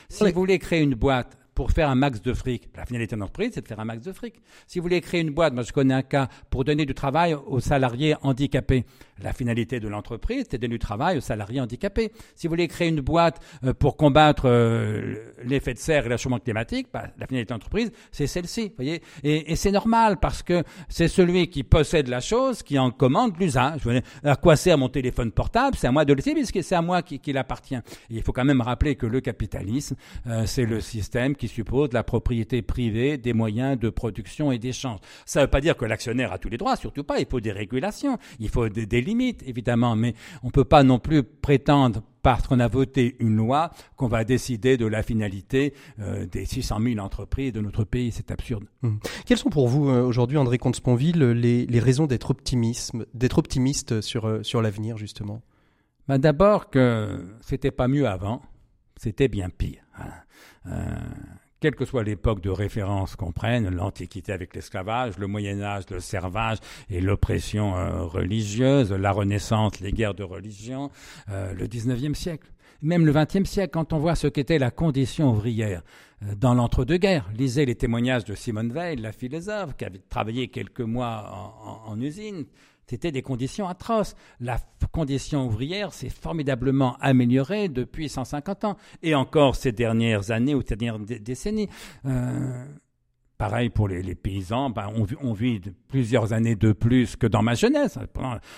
S3: Si vous voulez créer une boîte pour faire un max de fric. La finalité de l'entreprise, c'est de faire un max de fric. Si vous voulez créer une boîte, moi je connais un cas, pour donner du travail aux salariés handicapés. La finalité de l'entreprise, c'est de donner du travail aux salariés handicapés. Si vous voulez créer une boîte euh, pour combattre euh, l'effet de serre et le changement climatique, bah, la finalité de l'entreprise, c'est celle-ci. voyez Et, c'est normal parce que c'est celui qui possède la chose qui en commande l'usage. À quoi sert mon téléphone portable? C'est à moi de le laisser puisque c'est à moi qui, qui l'appartient. il faut quand même rappeler que le capitalisme, euh, c'est le système qui suppose la propriété privée des moyens de production et d'échange. Ça ne veut pas dire que l'actionnaire a tous les droits, surtout pas. Il faut des régulations, il faut des, limites, évidemment, mais on ne peut pas non plus prétendre parce qu'on a voté une loi qu'on va décider de la finalité euh, des 600 000 entreprises de notre pays. C'est absurde.
S2: Hum. Quelles sont pour vous euh, aujourd'hui, André Comte-Sponville, les, raisons d'être optimiste sur, euh, sur l'avenir, justement?
S3: Ben D'abord que c'était pas mieux avant, c'était bien pire. Hein. Euh, quelle que soit l'époque de référence qu'on prenne, l'Antiquité avec l'esclavage, le Moyen Âge, le servage et l'oppression euh, religieuse, la Renaissance, les guerres de religion, euh, le XIXe siècle, même le XXe siècle, quand on voit ce qu'était la condition ouvrière dans l'entre-deux-guerres. Lisez les témoignages de Simone Veil, la philosophe, qui avait travaillé quelques mois en usine, c'était des conditions atroces. La condition ouvrière s'est formidablement améliorée depuis 150 ans, et encore ces dernières années ou ces dernières décennies. Euh, pareil pour les, paysans, ben, on, vit plusieurs années de plus que dans ma jeunesse.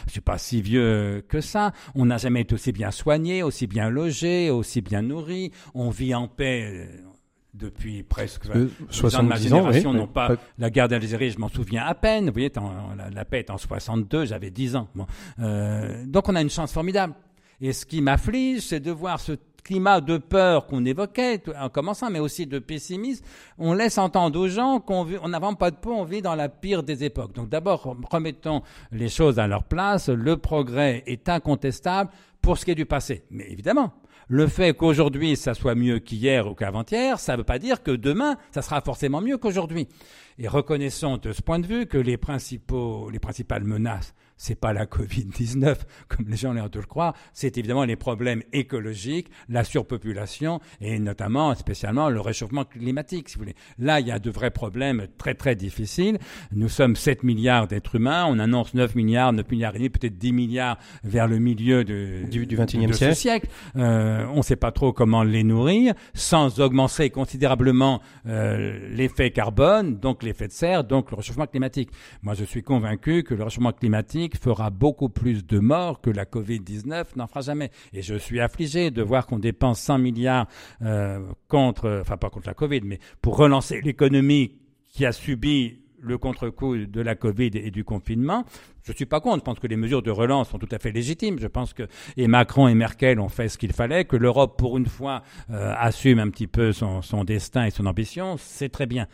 S3: Je suis pas si vieux que ça. On n'a jamais été aussi bien soigné, aussi bien logé, aussi bien nourri. On vit en paix euh, depuis presque
S2: euh,
S3: 60
S2: de ma génération
S3: oui, non pas la guerre d'Algérie je m'en souviens à peine vous voyez la, la, paix est en 62 j'avais 10 ans bon. euh, donc on a une chance formidable et ce qui m'afflige c'est de voir ce climat de peur qu'on évoquait en commençant, mais aussi de pessimisme, on laisse entendre aux gens qu'on on n'a vraiment pas de peau, on vit dans la pire des époques. Donc d'abord, remettons les choses à leur place. Le progrès est incontestable pour ce qui est du passé. Mais évidemment, le fait qu'aujourd'hui ça soit mieux qu'hier ou qu'avant-hier, ça ne veut pas dire que demain ça sera forcément mieux qu'aujourd'hui. Et reconnaissons de ce point de vue que les principales menaces c'est pas la Covid-19, comme les gens ont l'air de le croire, c'est évidemment les problèmes écologiques, la surpopulation et notamment, spécialement, le réchauffement climatique, si vous voulez. Là, il y a de vrais problèmes très très difficiles. Nous sommes 7 milliards d'êtres humains, on annonce 9 milliards, 9 milliards et demi, peut-être 10 milliards vers le milieu de,
S2: du, du 21e
S3: de
S2: siècle.
S3: Ce siècle. Euh, on ne sait pas trop comment les nourrir sans augmenter considérablement euh, l'effet carbone, donc l'effet de serre, donc le réchauffement climatique. Moi, je suis convaincu que le réchauffement climatique fera beaucoup plus de morts que la Covid-19 n'en fera jamais. Et je suis affligé de voir qu'on dépense 100 milliards euh, contre, enfin pas contre la Covid, mais pour relancer l'économie qui a subi le contre-coup de la Covid et du confinement. Je ne suis pas contre. Je pense que les mesures de relance sont tout à fait légitimes. Je pense que et Macron et Merkel ont fait ce qu'il fallait, que l'Europe, pour une fois, euh, assume un petit peu son, son destin et son ambition. C'est très bien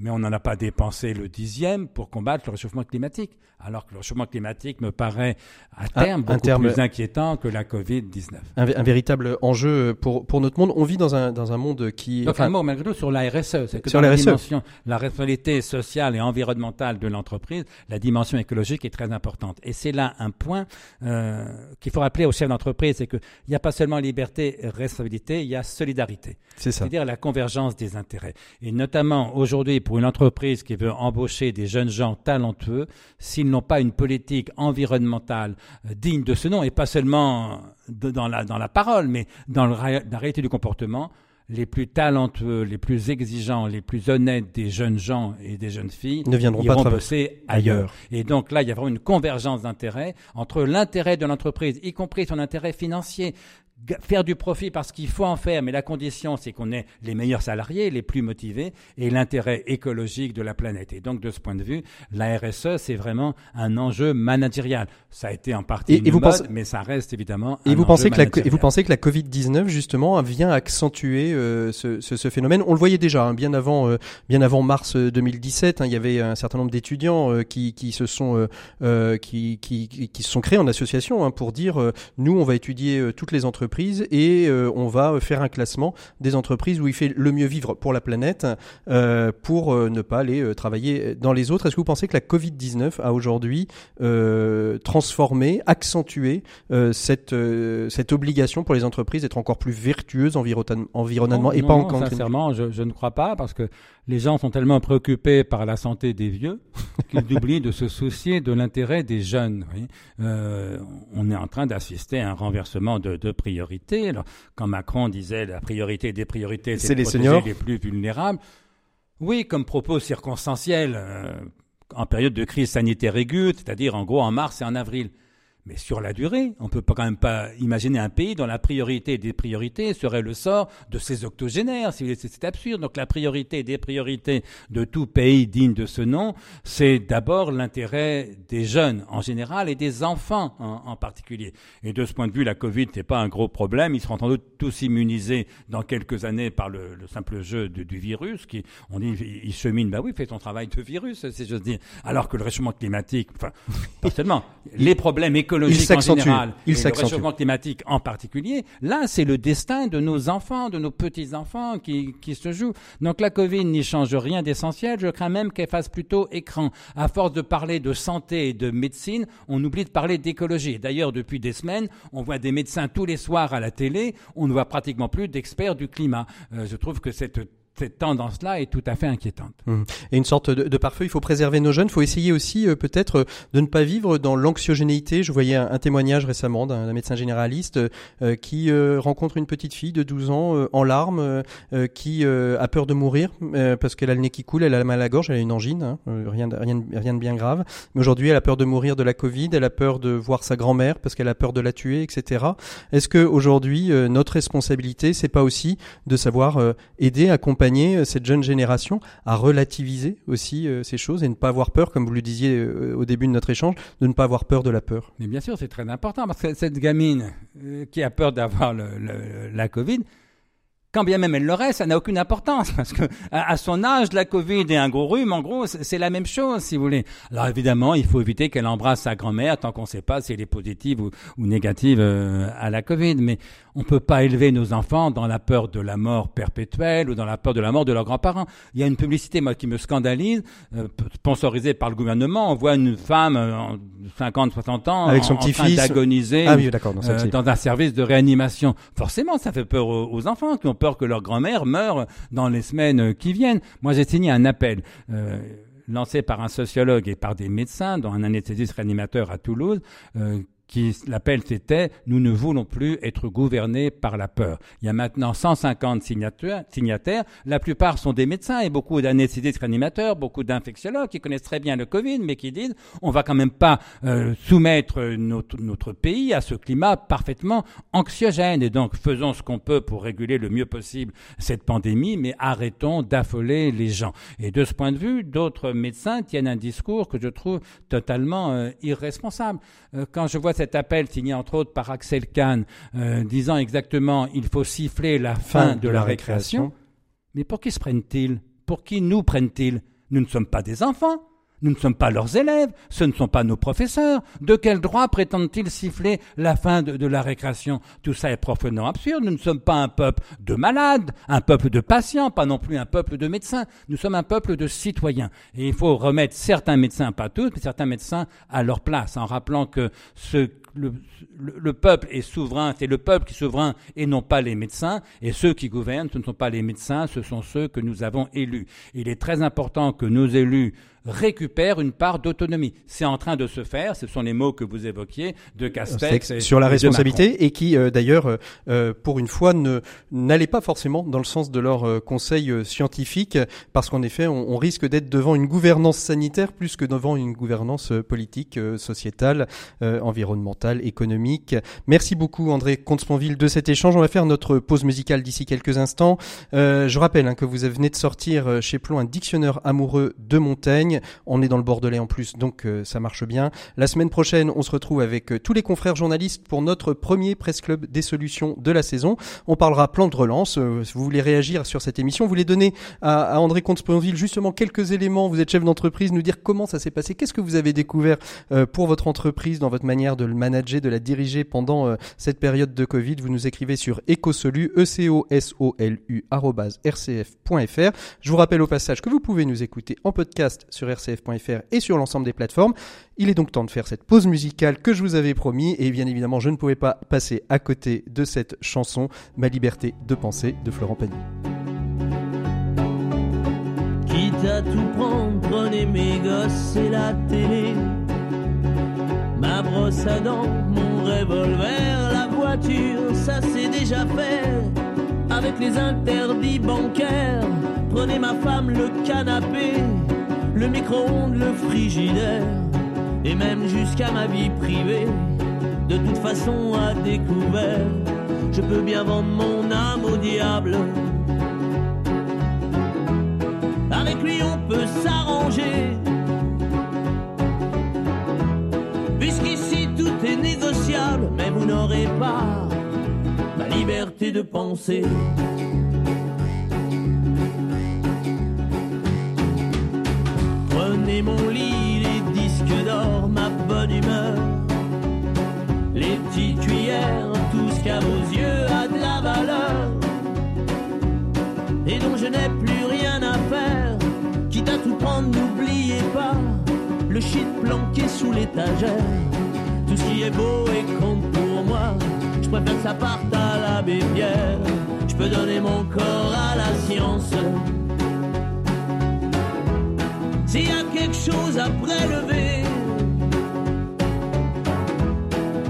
S3: mais on n'en a pas dépensé le dixième pour combattre le réchauffement climatique, alors que le réchauffement climatique me paraît à terme beaucoup
S2: terme,
S3: plus inquiétant que la Covid-19.
S2: Un, un, véritable enjeu pour, pour notre monde. On vit dans un, dans un monde qui...
S3: Donc
S2: enfin,
S3: un mot malgré tout sur la RSE, c'est que
S2: sur
S3: dans
S2: la,
S3: la
S2: RSE.
S3: dimension, la responsabilité sociale et environnementale de l'entreprise, la dimension écologique est très importante. Et c'est là un point euh, qu'il faut rappeler aux chefs d'entreprise, c'est qu'il n'y a pas seulement liberté et responsabilité, il y a solidarité.
S2: C'est ça.
S3: C'est-à-dire la convergence des intérêts. Et notamment aujourd'hui, pour une entreprise qui veut embaucher des jeunes gens talentueux, s'ils n'ont pas une politique environnementale euh, digne de ce nom, et pas seulement de, dans, la, dans la parole, mais dans le, la réalité du comportement, les plus talentueux, les plus exigeants, les plus honnêtes des jeunes gens et des jeunes filles
S2: ne viendront pas
S3: bosser ailleurs. Et donc là, il y a vraiment une convergence d'intérêts entre l'intérêt de l'entreprise, y compris son intérêt financier, faire du profit parce qu'il faut en faire, mais la condition, c'est qu'on ait les meilleurs salariés, les plus motivés, et l'intérêt écologique de la planète. Et donc, de ce point de vue, la RSE, c'est vraiment un enjeu managérial. Ça a été en partie
S2: et,
S3: une
S2: et vous
S3: mode,
S2: pensez...
S3: mais ça reste évidemment
S2: et
S3: un
S2: vous
S3: enjeu
S2: pensez que la. Et vous pensez que la Covid-19, justement, vient accentuer euh, ce, ce, ce, phénomène? On le voyait déjà, hein, bien, avant, euh, bien avant mars 2017, hein, il y avait un certain nombre d'étudiants euh, qui, qui, se sont, euh, qui, qui, qui, se sont créés en association hein, pour dire, euh, nous, on va étudier toutes les entreprises et euh, on va faire un classement des entreprises où il fait le mieux vivre pour la planète euh, pour euh, ne pas aller travailler dans les autres. Est-ce que vous pensez que la Covid-19 a aujourd'hui transformé, accentué cette, cette obligation pour les entreprises d'être encore plus vertueuses environnementalement
S3: non,
S2: et
S3: non,
S2: pas
S3: non,
S2: en
S3: Sincèrement, je, je ne crois pas parce que les gens sont tellement préoccupés par la santé des vieux qu'ils oublient de se soucier de l'intérêt des jeunes. Oui. Euh, on est en train d'assister à un renversement de, de priorités. Alors, quand Macron disait la priorité des priorités, c'est
S2: les seniors.
S3: les plus vulnérables. Oui, comme propos circonstanciel euh, en période de crise sanitaire aiguë, c'est-à-dire en gros en mars et en avril. Mais sur la durée, on peut pas quand même pas imaginer un pays dont la priorité des priorités serait le sort de ses octogénaires. C'est absurde. Donc la priorité des priorités de tout pays digne de ce nom, c'est d'abord l'intérêt des jeunes en général et des enfants en, particulier. Et de ce point de vue, la Covid n'est pas un gros problème. Ils seront sans doute tous immunisés dans quelques années par le, le simple jeu du virus. Qui, on dit, il chemine. Bah oui, fais ton travail de virus, si j'ose dire. Alors que le réchauffement climatique, enfin, pas seulement les problèmes écologiques
S2: il
S3: en général
S2: il
S3: et le réchauffement climatique en particulier, là, c'est le destin de nos enfants, de nos petits-enfants qui, qui se joue. Donc la Covid n'y change rien d'essentiel. Je crains même qu'elle fasse plutôt écran. À force de parler de santé et de médecine, on oublie de parler d'écologie. D'ailleurs, depuis des semaines, on voit des médecins tous les soirs à la télé. On ne voit pratiquement plus d'experts du climat. Euh, je trouve que cette cette tendance-là est tout à fait inquiétante.
S2: Mmh. Et une sorte de, de pare-feu, il faut préserver nos jeunes, il faut essayer aussi euh, peut-être de ne pas vivre dans l'anxiogénéité. Je voyais un, témoignage récemment d'un médecin généraliste euh, qui euh, rencontre une petite fille de 12 ans en larmes, qui a peur de mourir parce qu'elle a le nez qui coule, elle a mal à la gorge, elle a une angine, hein, rien, rien, rien de bien grave. Mais aujourd'hui, elle a peur de mourir de la Covid, elle a peur de voir sa grand-mère parce qu'elle a peur de la tuer, etc. Est-ce que aujourd'hui notre responsabilité, c'est pas aussi de savoir aider, accompagner cette jeune génération à relativiser aussi euh, ces choses et ne pas avoir peur, comme vous le disiez euh, au début de notre échange, de ne pas avoir peur de la peur.
S3: Mais bien sûr, c'est très important parce que cette gamine euh, qui a peur d'avoir la Covid, quand bien même elle l'aurait, ça n'a aucune importance parce que à, son âge, la Covid et un gros rhume, en gros, c'est la même chose, si vous voulez. Alors évidemment, il faut éviter qu'elle embrasse sa grand-mère tant qu'on ne sait pas si elle est positive ou, négative à la Covid. Mais on ne peut pas élever nos enfants dans la peur de la mort perpétuelle ou dans la peur de la mort de leurs grands-parents. Il y a une publicité moi, qui me scandalise, euh, sponsorisée par le gouvernement. On voit une femme euh, de 50, 60 ans
S2: Avec son
S3: en,
S2: petit
S3: train d'agoniser
S2: ah, oui, dans,
S3: euh, dans, un service de réanimation. Forcément, ça fait peur aux, enfants qui ont peur que leur grand-mère meure dans les semaines qui viennent. Moi, j'ai signé un appel. Euh, lancé par un sociologue et par des médecins, dont un anesthésiste réanimateur à Toulouse, euh, qui l'appel c'était nous ne voulons plus être gouvernés par la peur. Il y a maintenant 150 signataires, la plupart sont des médecins et beaucoup d'anesthésistes réanimateurs, beaucoup d'infectiologues qui connaissent très bien le Covid mais qui disent on va quand même pas euh, soumettre notre, notre pays à ce climat parfaitement anxiogène et donc faisons ce qu'on peut pour réguler le mieux possible cette pandémie mais arrêtons d'affoler les gens. Et de ce point de vue, d'autres médecins tiennent un discours que je trouve totalement euh, irresponsable. Euh, quand je vois cet appel signé entre autres par Axel Kahn euh, disant exactement il faut siffler la fin, de, la, récréation. Mais pour qui se prennent-ils? Pour qui nous prennent-ils? Nous ne sommes pas des enfants. Nous ne sommes pas leurs élèves, ce ne sont pas nos professeurs. De quel droit prétendent-ils siffler la fin de, la récréation? Tout ça est profondément absurde. Nous ne sommes pas un peuple de malades, un peuple de patients, pas non plus un peuple de médecins. Nous sommes un peuple de citoyens. Et il faut remettre certains médecins, pas tous, mais certains médecins à leur place, en rappelant que ce le, peuple est souverain, c'est le peuple qui est souverain et non pas les médecins. Et ceux qui gouvernent, ce ne sont pas les médecins, ce sont ceux que nous avons élus. Il est très important que nos élus récupère une part d'autonomie. C'est en train de se faire, ce sont les mots que vous évoquiez de Castex.
S2: sur la responsabilité et qui euh, d'ailleurs, euh, euh, pour une fois, ne n'allait pas forcément dans le sens de leur conseil scientifique, parce qu'en effet, on, risque d'être devant une gouvernance sanitaire plus que devant une gouvernance politique, sociétale, environnementale, économique. Merci beaucoup André Comte-Sponville de cet échange. On va faire notre pause musicale d'ici quelques instants. je rappelle hein, que vous venez de sortir chez Plon un dictionnaire amoureux de On est dans le Bordelais en plus, donc euh, ça marche bien. La semaine prochaine, on se retrouve avec euh, tous les confrères journalistes pour notre premier Presse Club des solutions de la saison. On parlera plan de relance. Euh, vous voulez réagir sur cette émission, vous voulez donner à, André Comte-Sponville justement quelques éléments. Vous êtes chef d'entreprise, nous dire comment ça s'est passé, qu'est-ce que vous avez découvert pour votre entreprise dans votre manière de le manager, de la diriger pendant cette période de Covid? Vous nous écrivez sur ecosolu, e c o s o l u. Je vous rappelle au passage que vous pouvez nous écouter en podcast sur rcf.fr et sur l'ensemble des plateformes. Il est donc temps de faire cette pause musicale que je vous avais promis et bien évidemment je ne pouvais pas passer à côté de cette chanson Ma liberté de penser de Florent Pagny.
S6: Quitte à tout prendre, prenez mes gosses et la télé. Ma brosse à dents, mon revolver, la voiture, ça c'est déjà fait. Avec les interdits bancaires, prenez ma femme le canapé le micro-ondes, le frigidaire, et même jusqu'à ma vie privée. De toute façon, à découvert, je peux bien vendre mon âme au diable. Avec lui, on peut s'arranger. Puisqu'ici, tout est négociable, mais vous n'aurez pas ma liberté de penser. Mon lit, les disques d'or, ma bonne humeur, les petites cuillères, tout ce qu'à vos yeux a de la valeur, et dont je n'ai plus rien à faire, quitte à tout prendre, n'oubliez pas le shit planqué sous l'étagère, tout ce qui est beau et compte pour moi, je préfère que ça parte à l'abbé Pierre. Je peux donner mon corps à la science. S'il y a quelque chose à prélever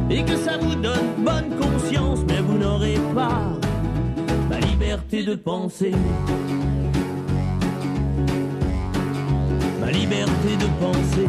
S6: et que ça vous donne bonne conscience, mais vous n'aurez pas ma liberté de penser. Ma liberté de penser.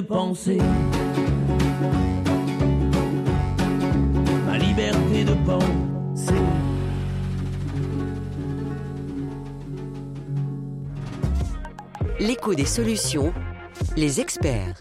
S6: De penser. Ma liberté de penser.
S1: L'écho des solutions. Les experts.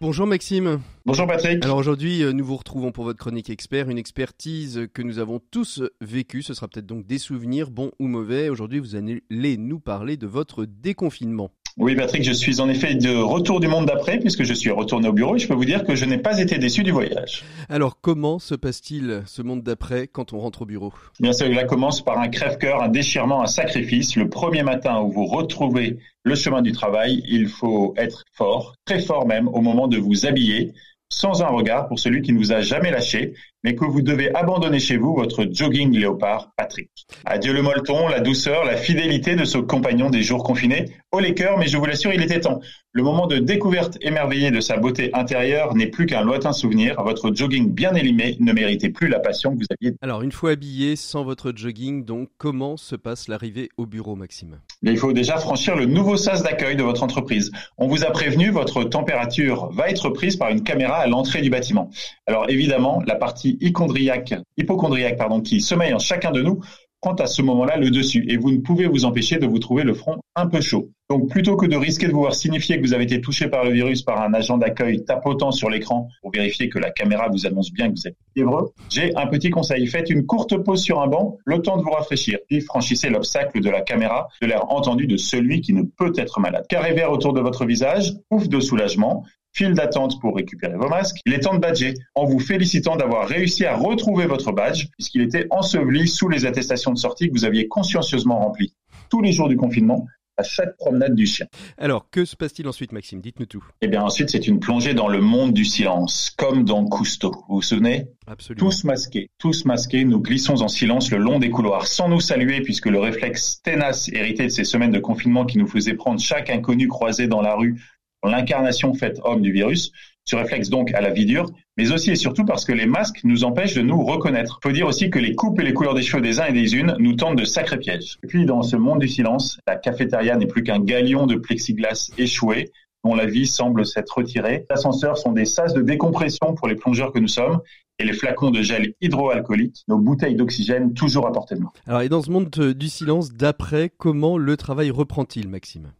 S2: Bonjour Maxime.
S7: Bonjour Patrick.
S2: Alors aujourd'hui, euh, nous vous retrouvons pour votre chronique expert, une expertise que nous avons tous vécue. Ce sera peut-être donc des souvenirs, bons ou mauvais. Aujourd'hui, vous allez nous parler de votre déconfinement.
S7: Oui Patrick, je suis en effet de retour du monde d'après puisque je suis retourné au bureau et je peux vous dire que je n'ai pas été déçu du voyage.
S2: Alors comment se passe-t-il ce monde d'après quand on rentre au bureau?
S7: Bien cela commence par un crève-cœur, un déchirement, un sacrifice. Le premier matin où vous retrouvez le chemin du travail, il faut être fort, très fort même, au moment de vous habiller, sans un regard pour celui qui ne vous a jamais lâché, mais que vous devez abandonner chez vous votre jogging léopard Patrick. Adieu le molleton, la douceur, la fidélité de ce compagnon des jours confinés. Haut les cœurs, mais je vous l'assure, il était temps. Le moment de découverte émerveillée de sa beauté intérieure n'est plus qu'un lointain souvenir. Votre jogging bien élimé ne méritait plus la passion que vous aviez.
S2: Alors une fois habillé, sans votre jogging, donc comment se passe l'arrivée au bureau Maxime?
S7: Bien, il faut déjà franchir le nouveau sas d'accueil de votre entreprise. On vous a prévenu, votre température va être prise par une caméra à l'entrée du bâtiment. Alors évidemment, la partie hypochondriaque, pardon, qui sommeille en chacun de nous prend à ce moment-là le dessus et vous ne pouvez vous empêcher de vous trouver le front un peu chaud. Donc plutôt que de risquer de vous voir signifier que vous avez été touché par le virus par un agent d'accueil tapotant sur l'écran pour vérifier que la caméra vous annonce bien que vous êtes fiévreux, j'ai un petit conseil. Faites une courte pause sur un banc, le temps de vous rafraîchir, puis franchissez l'obstacle de la caméra de l'air entendu de celui qui ne peut être malade. Carré vert autour de votre visage, ouf de soulagement, file d'attente pour récupérer vos masques, il est temps de badger en vous félicitant d'avoir réussi à retrouver votre badge puisqu'il était enseveli sous les attestations de sortie que vous aviez consciencieusement remplies tous les jours du confinement à chaque promenade du chien.
S2: Alors, que se passe-t-il ensuite, Maxime? Dites-nous tout.
S7: Eh bien, ensuite, c'est une plongée dans le monde du silence, comme dans Cousteau. Vous vous souvenez?
S2: Absolument.
S7: Tous masqués, tous masqués, nous glissons en silence le long des couloirs, sans nous saluer, puisque le réflexe ténace hérité de ces semaines de confinement qui nous faisait prendre chaque inconnu croisé dans la rue l'incarnation faite homme du virus, se réflexe donc à la vie dure, mais aussi et surtout parce que les masques nous empêchent de nous reconnaître. Il faut dire aussi que les coupes et les couleurs des cheveux des uns et des unes nous tentent de sacrés pièges. Et puis dans ce monde du silence, la cafétéria n'est plus qu'un galion de plexiglas échoué dont la vie semble s'être retirée. Les ascenseurs sont des sas de décompression pour les plongeurs que nous sommes et les flacons de gel hydroalcoolique, nos bouteilles d'oxygène toujours à portée de main.
S2: Alors, et dans ce monde du silence d'après, comment le travail reprend-il, Maxime?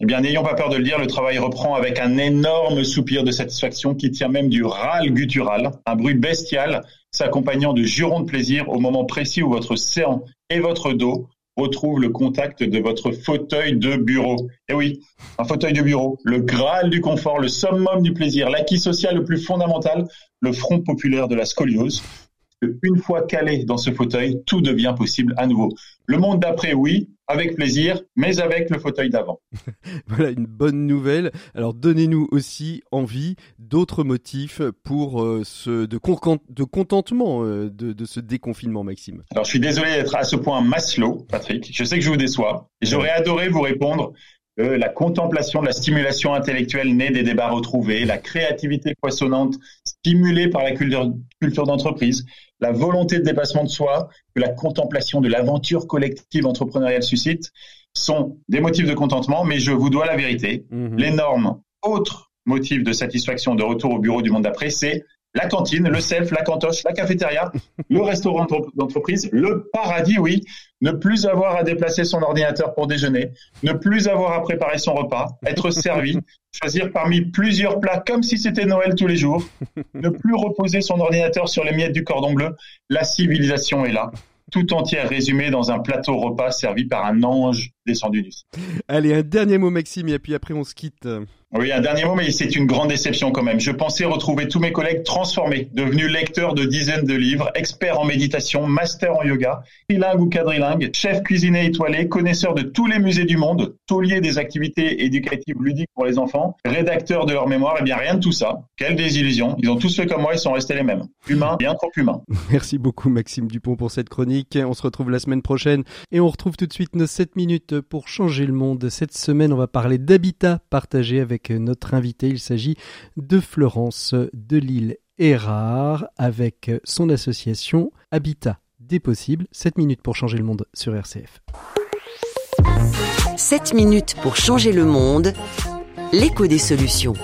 S7: Eh bien, n'ayons pas peur de le dire, le travail reprend avec un énorme soupir de satisfaction qui tient même du râle guttural, un bruit bestial s'accompagnant de jurons de plaisir au moment précis où votre séant et votre dos retrouve le contact de votre fauteuil de bureau. Eh oui, un fauteuil de bureau, le graal du confort, le summum du plaisir, l'acquis social le plus fondamental, le front populaire de la scoliose. Une fois calé dans ce fauteuil, tout devient possible à nouveau. Le monde d'après, oui, avec plaisir, mais avec le fauteuil d'avant.
S5: voilà une bonne nouvelle. Alors donnez-nous aussi envie d'autres motifs pour euh, ce de, de contentement euh, de, de, ce déconfinement, Maxime.
S7: Alors je suis désolé d'être à ce point Maslow, Patrick. Je sais que je vous déçois. J'aurais adoré vous répondre la contemplation, la stimulation intellectuelle née des débats retrouvés, la créativité poissonnante stimulée par la culture, culture d'entreprise, la volonté de dépassement de soi, que la contemplation de l'aventure collective entrepreneuriale suscite, sont des motifs de contentement, mais je vous dois la vérité. Mhm. L'énorme autre motif de satisfaction de retour au bureau du monde d'après, c'est la cantine, le self, la cantoche, la cafétéria, le restaurant d'entreprise, le paradis, oui. Ne plus avoir à déplacer son ordinateur pour déjeuner, ne plus avoir à préparer son repas, être servi, choisir parmi plusieurs plats comme si c'était Noël tous les jours, ne plus reposer son ordinateur sur les miettes du cordon bleu. La civilisation est là tout entière résumée dans un plateau repas servi par un ange descendu du ciel.
S5: Allez, un dernier mot Maxime et puis après on se quitte.
S7: Oui, un dernier mot, mais c'est une grande déception quand même. Je pensais retrouver tous mes collègues transformés, devenus lecteurs de dizaines de livres, experts en méditation, master en yoga, trilingue ou quadrilingue, chef cuisinier étoilé, connaisseurs de tous les musées du monde, tauliers des activités éducatives ludiques pour les enfants, rédacteurs de leur mémoire. Eh bien, rien de tout ça. Quelle désillusion. Ils ont tous fait comme moi, ils sont restés les mêmes. Humains, bien trop humains.
S5: Merci beaucoup Maxime Dupont pour cette chronique. On se retrouve la semaine prochaine et on retrouve tout de suite nos 7 minutes pour changer le monde. Cette semaine, on va parler d'habitat partagé avec notre invité. Il s'agit de Florence de l'île Erard avec son association Habitat des possibles. 7 minutes pour changer le monde sur RCF.
S1: 7 minutes pour changer le monde. L'écho des solutions.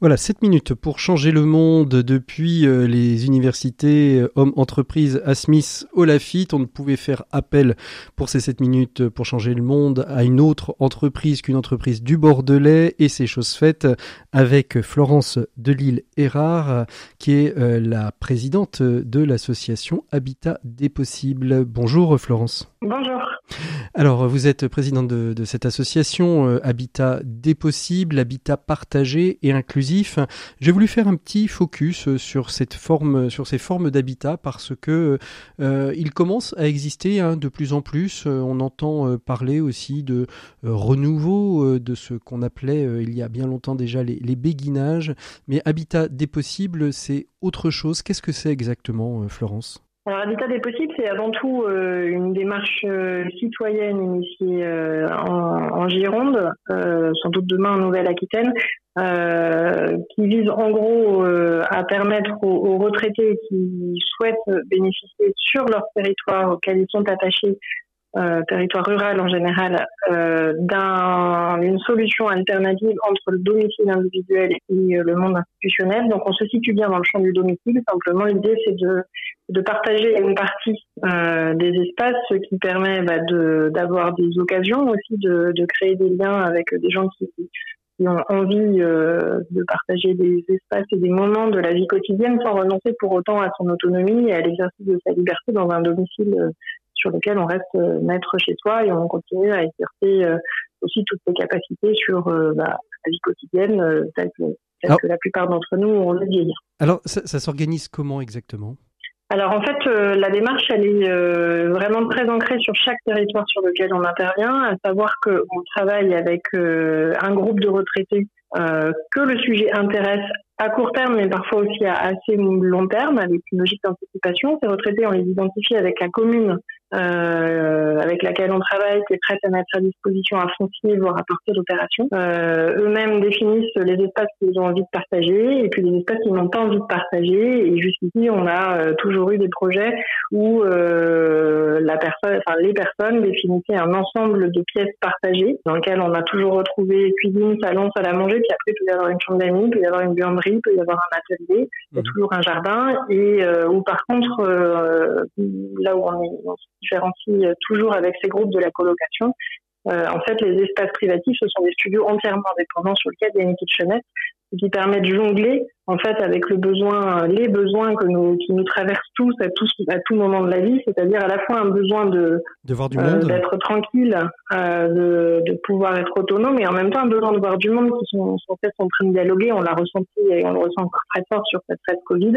S5: Voilà, 7 minutes pour changer le monde depuis euh, les universités euh, hommes entreprises à Smith au Lafitte. On ne pouvait faire appel pour ces 7 minutes pour changer le monde à une autre entreprise qu'une entreprise du Bordelais et c'est chose faite avec Florence Delille Erard qui est euh, la présidente de l'association Habitat des possibles. Bonjour Florence.
S8: Bonjour.
S5: Alors, vous êtes présidente de, cette association euh, Habitat des possibles, habitat partagé et inclusif. J'ai voulu faire un petit focus euh, sur ces formes d'habitat parce que euh, à exister hein, de plus en plus. on entend parler aussi de renouveau de ce qu'on appelait il y a bien longtemps déjà les béguinages. Mais Habitat des possibles, c'est autre chose. Qu'est-ce que c'est exactement, Florence?
S8: Alors, Habitat des possibles, c'est avant tout euh, une démarche euh, citoyenne initiée euh, en, Gironde, sans doute demain en Nouvelle-Aquitaine, qui vise en gros à permettre aux, retraités qui souhaitent bénéficier sur leur territoire auquel ils sont attachés euh, territoire rural en général, euh, d'une solution alternative entre le domicile individuel et euh, le monde institutionnel. Donc on se situe bien dans le champ du domicile. Simplement l'idée c'est de, de partager une partie euh, des espaces, ce qui permet bah, d'avoir des occasions aussi de, de créer des liens avec des gens qui, qui ont envie euh, de partager des espaces et des moments de la vie quotidienne sans renoncer pour autant à son autonomie et à l'exercice de sa liberté dans un domicile sur lequel on reste euh, maître chez soi et on continue à exercer euh, aussi toutes ses capacités sur euh, bah, la vie quotidienne telle que, la plupart d'entre nous ont le vieillir.
S5: Alors, ça, s'organise comment exactement?
S8: Alors en fait, la démarche, elle est vraiment très ancrée sur chaque territoire sur lequel on intervient, à savoir qu'on travaille avec un groupe de retraités que le sujet intéresse à court terme, mais parfois aussi à assez long terme, avec une logique d'anticipation. Ces retraités, on les identifie avec la commune euh, avec laquelle on travaille, qui est prête à mettre à disposition un foncier, voire à partir d'opérations. Euh, eux-mêmes définissent les espaces qu'ils ont envie de partager et puis les espaces qu'ils n'ont pas envie de partager. Et jusqu'ici, on a euh, toujours eu des projets où euh, la personne, enfin les personnes définissaient un ensemble de pièces partagées dans lequel on a toujours retrouvé cuisine, salon, salle à manger, puis après il peut y avoir une chambre d'amis, il peut y avoir une buanderie, il peut y avoir un atelier, il y a mhm. toujours un jardin et euh, où par contre là où on est différencie euh, toujours avec ces groupes de la colocation. Euh, en fait, les espaces privatifs, ce sont des studios entièrement indépendants sur lesquels il y a une kitchenette. Qui permet de jongler en fait avec le besoin, les besoins que nous, qui nous traversent tous à, tous à tout moment de la vie, c'est-à-dire à la fois un besoin de
S2: de voir du monde,
S8: d'être tranquille, de, de pouvoir être autonome, et en même temps un besoin de voir du monde qui sont, en fait en train de dialoguer. On l'a ressenti et on le ressent encore très fort sur cette phase Covid.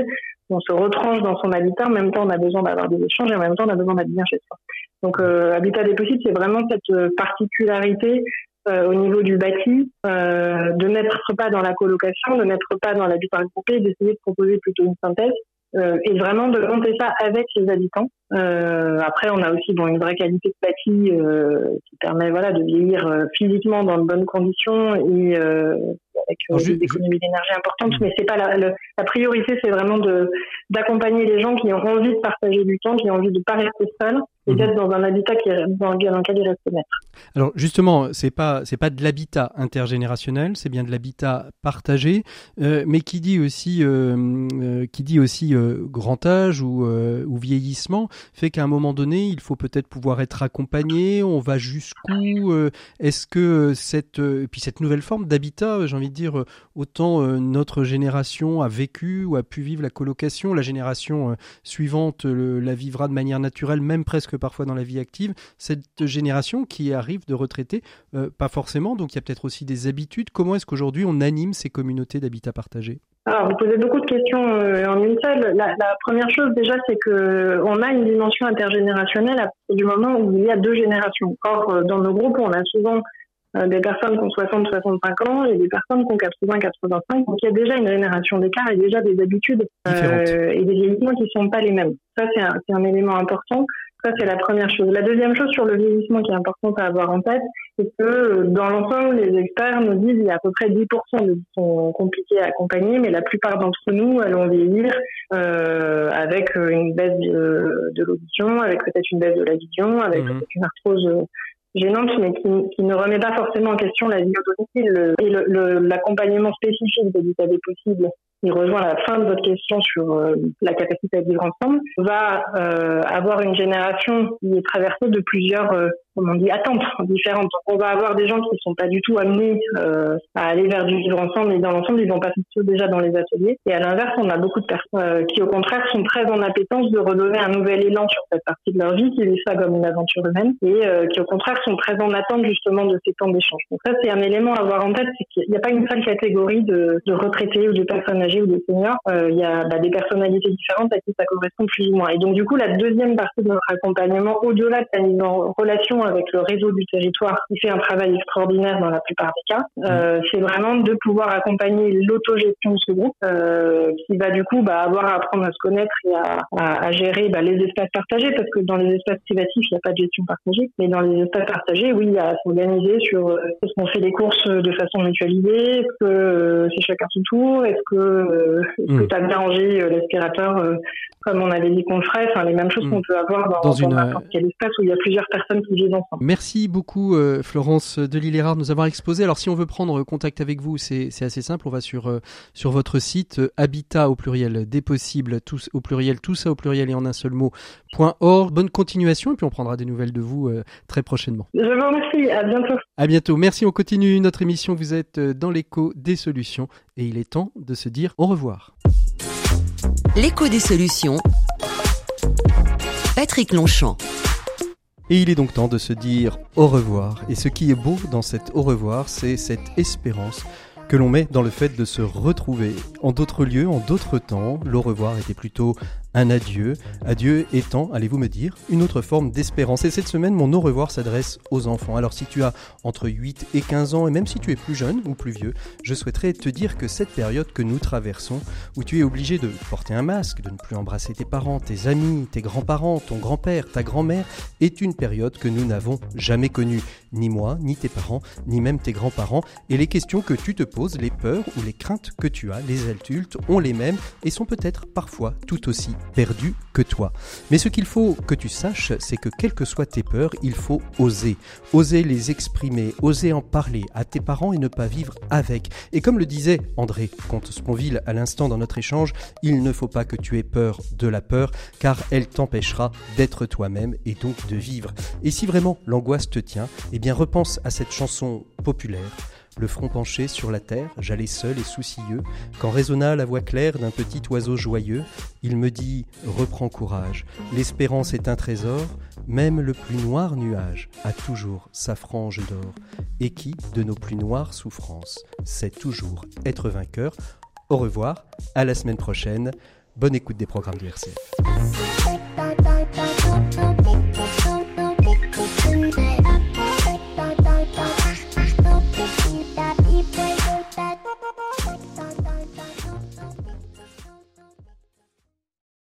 S8: On se retranche dans son habitat, en même temps on a besoin d'avoir des échanges et en même temps on a besoin d'être bien chez soi. Donc euh, Habitat des possibles, c'est vraiment cette particularité euh, au niveau du bâti, euh, de n'être pas dans la colocation, de n'être pas dans l'habitat groupé, d'essayer de proposer plutôt une synthèse euh, et vraiment de monter ça avec les habitants. Euh, après, on a aussi bon une vraie qualité de bâti euh, qui permet voilà de vieillir euh, physiquement dans de bonnes conditions et avec des économies d'énergie importantes. Mmh. Mais c'est pas la, la priorité, c'est vraiment de d'accompagner les gens qui ont envie de partager du temps, qui ont envie de pas rester seuls et d'être dans un habitat qui est, dans, lequel il reste maître.
S2: Alors justement, c'est pas c'est pas de l'habitat intergénérationnel, c'est bien de l'habitat partagé, euh, mais qui dit aussi euh, euh, qui dit aussi grand âge ou, ou vieillissement fait qu'à un moment donné, il faut peut-être pouvoir être accompagné. On va jusqu'où Est-ce que cette puis cette nouvelle forme d'habitat, j'ai envie de dire, autant notre génération a vécu ou a pu vivre la colocation, la génération suivante la vivra de manière naturelle, même presque parfois dans la vie active, cette génération qui arrive de retraités, euh, pas forcément, donc il y a peut-être aussi des habitudes. Comment est-ce qu'aujourd'hui on anime ces communautés d'habitat partagé?
S8: Alors, vous posez beaucoup de questions euh, en une seule. La, première chose déjà, c'est que on a une dimension intergénérationnelle à partir du moment où il y a deux générations. Or, euh, dans nos groupes, on a souvent des personnes qui ont 60, 65 ans et des personnes qui ont 80, 85. Donc, il y a déjà une génération d'écart et déjà des habitudes et des vieillissements qui ne sont pas les mêmes. Ça, c'est un, un, élément important. Ça, c'est la première chose. La deuxième chose sur le vieillissement qui est importante à avoir en tête, c'est que euh, dans l'ensemble, les experts nous disent qu'il y a à peu près 10% de qui sont compliqués à accompagner, mais la plupart d'entre nous allons vieillir euh, avec euh, une baisse de, de l'audition, avec peut-être une baisse de la vision, avec mmh. peut-être une arthrose gênante, mais qui, qui, ne remet pas forcément en question la vie au et l'accompagnement spécifique de l'état des possibles qui rejoint la fin de votre question sur euh, la capacité à vivre ensemble, va euh, avoir une génération qui est traversée de plusieurs euh, comment on dit, attentes différentes. On va avoir des gens qui ne sont pas du tout amenés à aller vers du vivre ensemble et dans l'ensemble, ils vont passer déjà dans les ateliers. Et à l'inverse, on a beaucoup de personnes qui, au contraire, sont très en appétence de redonner un nouvel élan sur cette partie de leur vie, qui vivent ça comme une aventure humaine et qui, au contraire, sont très en attente justement de ces temps d'échange. Donc ça, c'est un élément à avoir en tête, c'est qu'il n'y a pas une seule catégorie de, retraités ou de personnes âgées ou de seniors. Euh, il y a bah, des personnalités différentes à qui ça correspond plus ou moins. Et donc, du coup, la deuxième partie de notre accompagnement, au-delà de la mise en relation avec le réseau du territoire qui fait un travail extraordinaire dans la plupart des cas. Euh, c'est vraiment de pouvoir accompagner l'autogestion de ce groupe euh, qui va du coup bah, avoir à apprendre à se connaître et à, à, gérer bah, les espaces partagés parce que dans les espaces privatifs, il n'y a pas de gestion partagée. Mais dans les espaces partagés, oui, il y a à s'organiser sur euh, est-ce qu'on fait les courses de façon mutualisée, est-ce que c'est chacun son tour, est-ce que euh, hmm. tu as bien rangé l'aspirateur comme on avait dit qu'on ferait, enfin les mêmes choses hmm. qu'on peut avoir dans, dans, n'importe quel espace où il y a plusieurs personnes qui vivent ensemble.
S2: Merci beaucoup euh, Florence de Lillérard de nous avoir exposé. Alors si on veut prendre contact avec vous, c'est assez simple, on va sur, euh, sur votre site euh, habitat au pluriel des possibles, tous au pluriel, tout ça au pluriel et en un seul mot, .org. Bonne continuation et puis on prendra des nouvelles de vous très prochainement.
S8: Je vous remercie, à bientôt.
S2: À bientôt, merci, on continue notre émission, vous êtes dans l'écho des solutions et il est temps de se dire au revoir.
S1: L'écho des solutions. Patrick Longchamp.
S2: Et il est donc temps de se dire au revoir. Et ce qui est beau dans cet au revoir, c'est cette espérance que l'on met dans le fait de se retrouver en d'autres lieux, en d'autres temps. L'au revoir était plutôt un adieu. Adieu étant, allez-vous me dire, une autre forme d'espérance. Et cette semaine, mon au revoir s'adresse aux enfants. Alors si tu as entre 8 et 15 ans, et même si tu es plus jeune ou plus vieux, je souhaiterais te dire que cette période que nous traversons, où tu es obligé de porter un masque, de ne plus embrasser tes parents, tes amis, tes grands-parents, ton grand-père, ta grand-mère, est une période que nous n'avons jamais connue. Ni moi, ni tes parents, ni même tes grands-parents. Et les questions que tu te poses, les peurs ou les craintes que tu as, les adultes ont les mêmes et sont peut-être parfois tout aussi perdu que toi. Mais ce qu'il faut que tu saches, c'est que quelles que soient tes peurs, il faut oser. Oser les exprimer, oser en parler à tes parents et ne pas vivre avec. Et comme le disait André Comte-Sponville à l'instant dans notre échange, il ne faut pas que tu aies peur de la peur, car elle t'empêchera d'être toi-même et donc de vivre. Et si vraiment l'angoisse te tient, eh bien repense à cette chanson populaire le front penché sur la terre, j'allais seul et soucieux, quand résonna la voix claire d'un petit oiseau joyeux. Il me dit Reprends courage, l'espérance est un trésor, même le plus noir nuage a toujours sa frange d'or, et qui, de nos plus noires souffrances, sait toujours être vainqueur? Au revoir, à la semaine prochaine. Bonne écoute des programmes du RCF.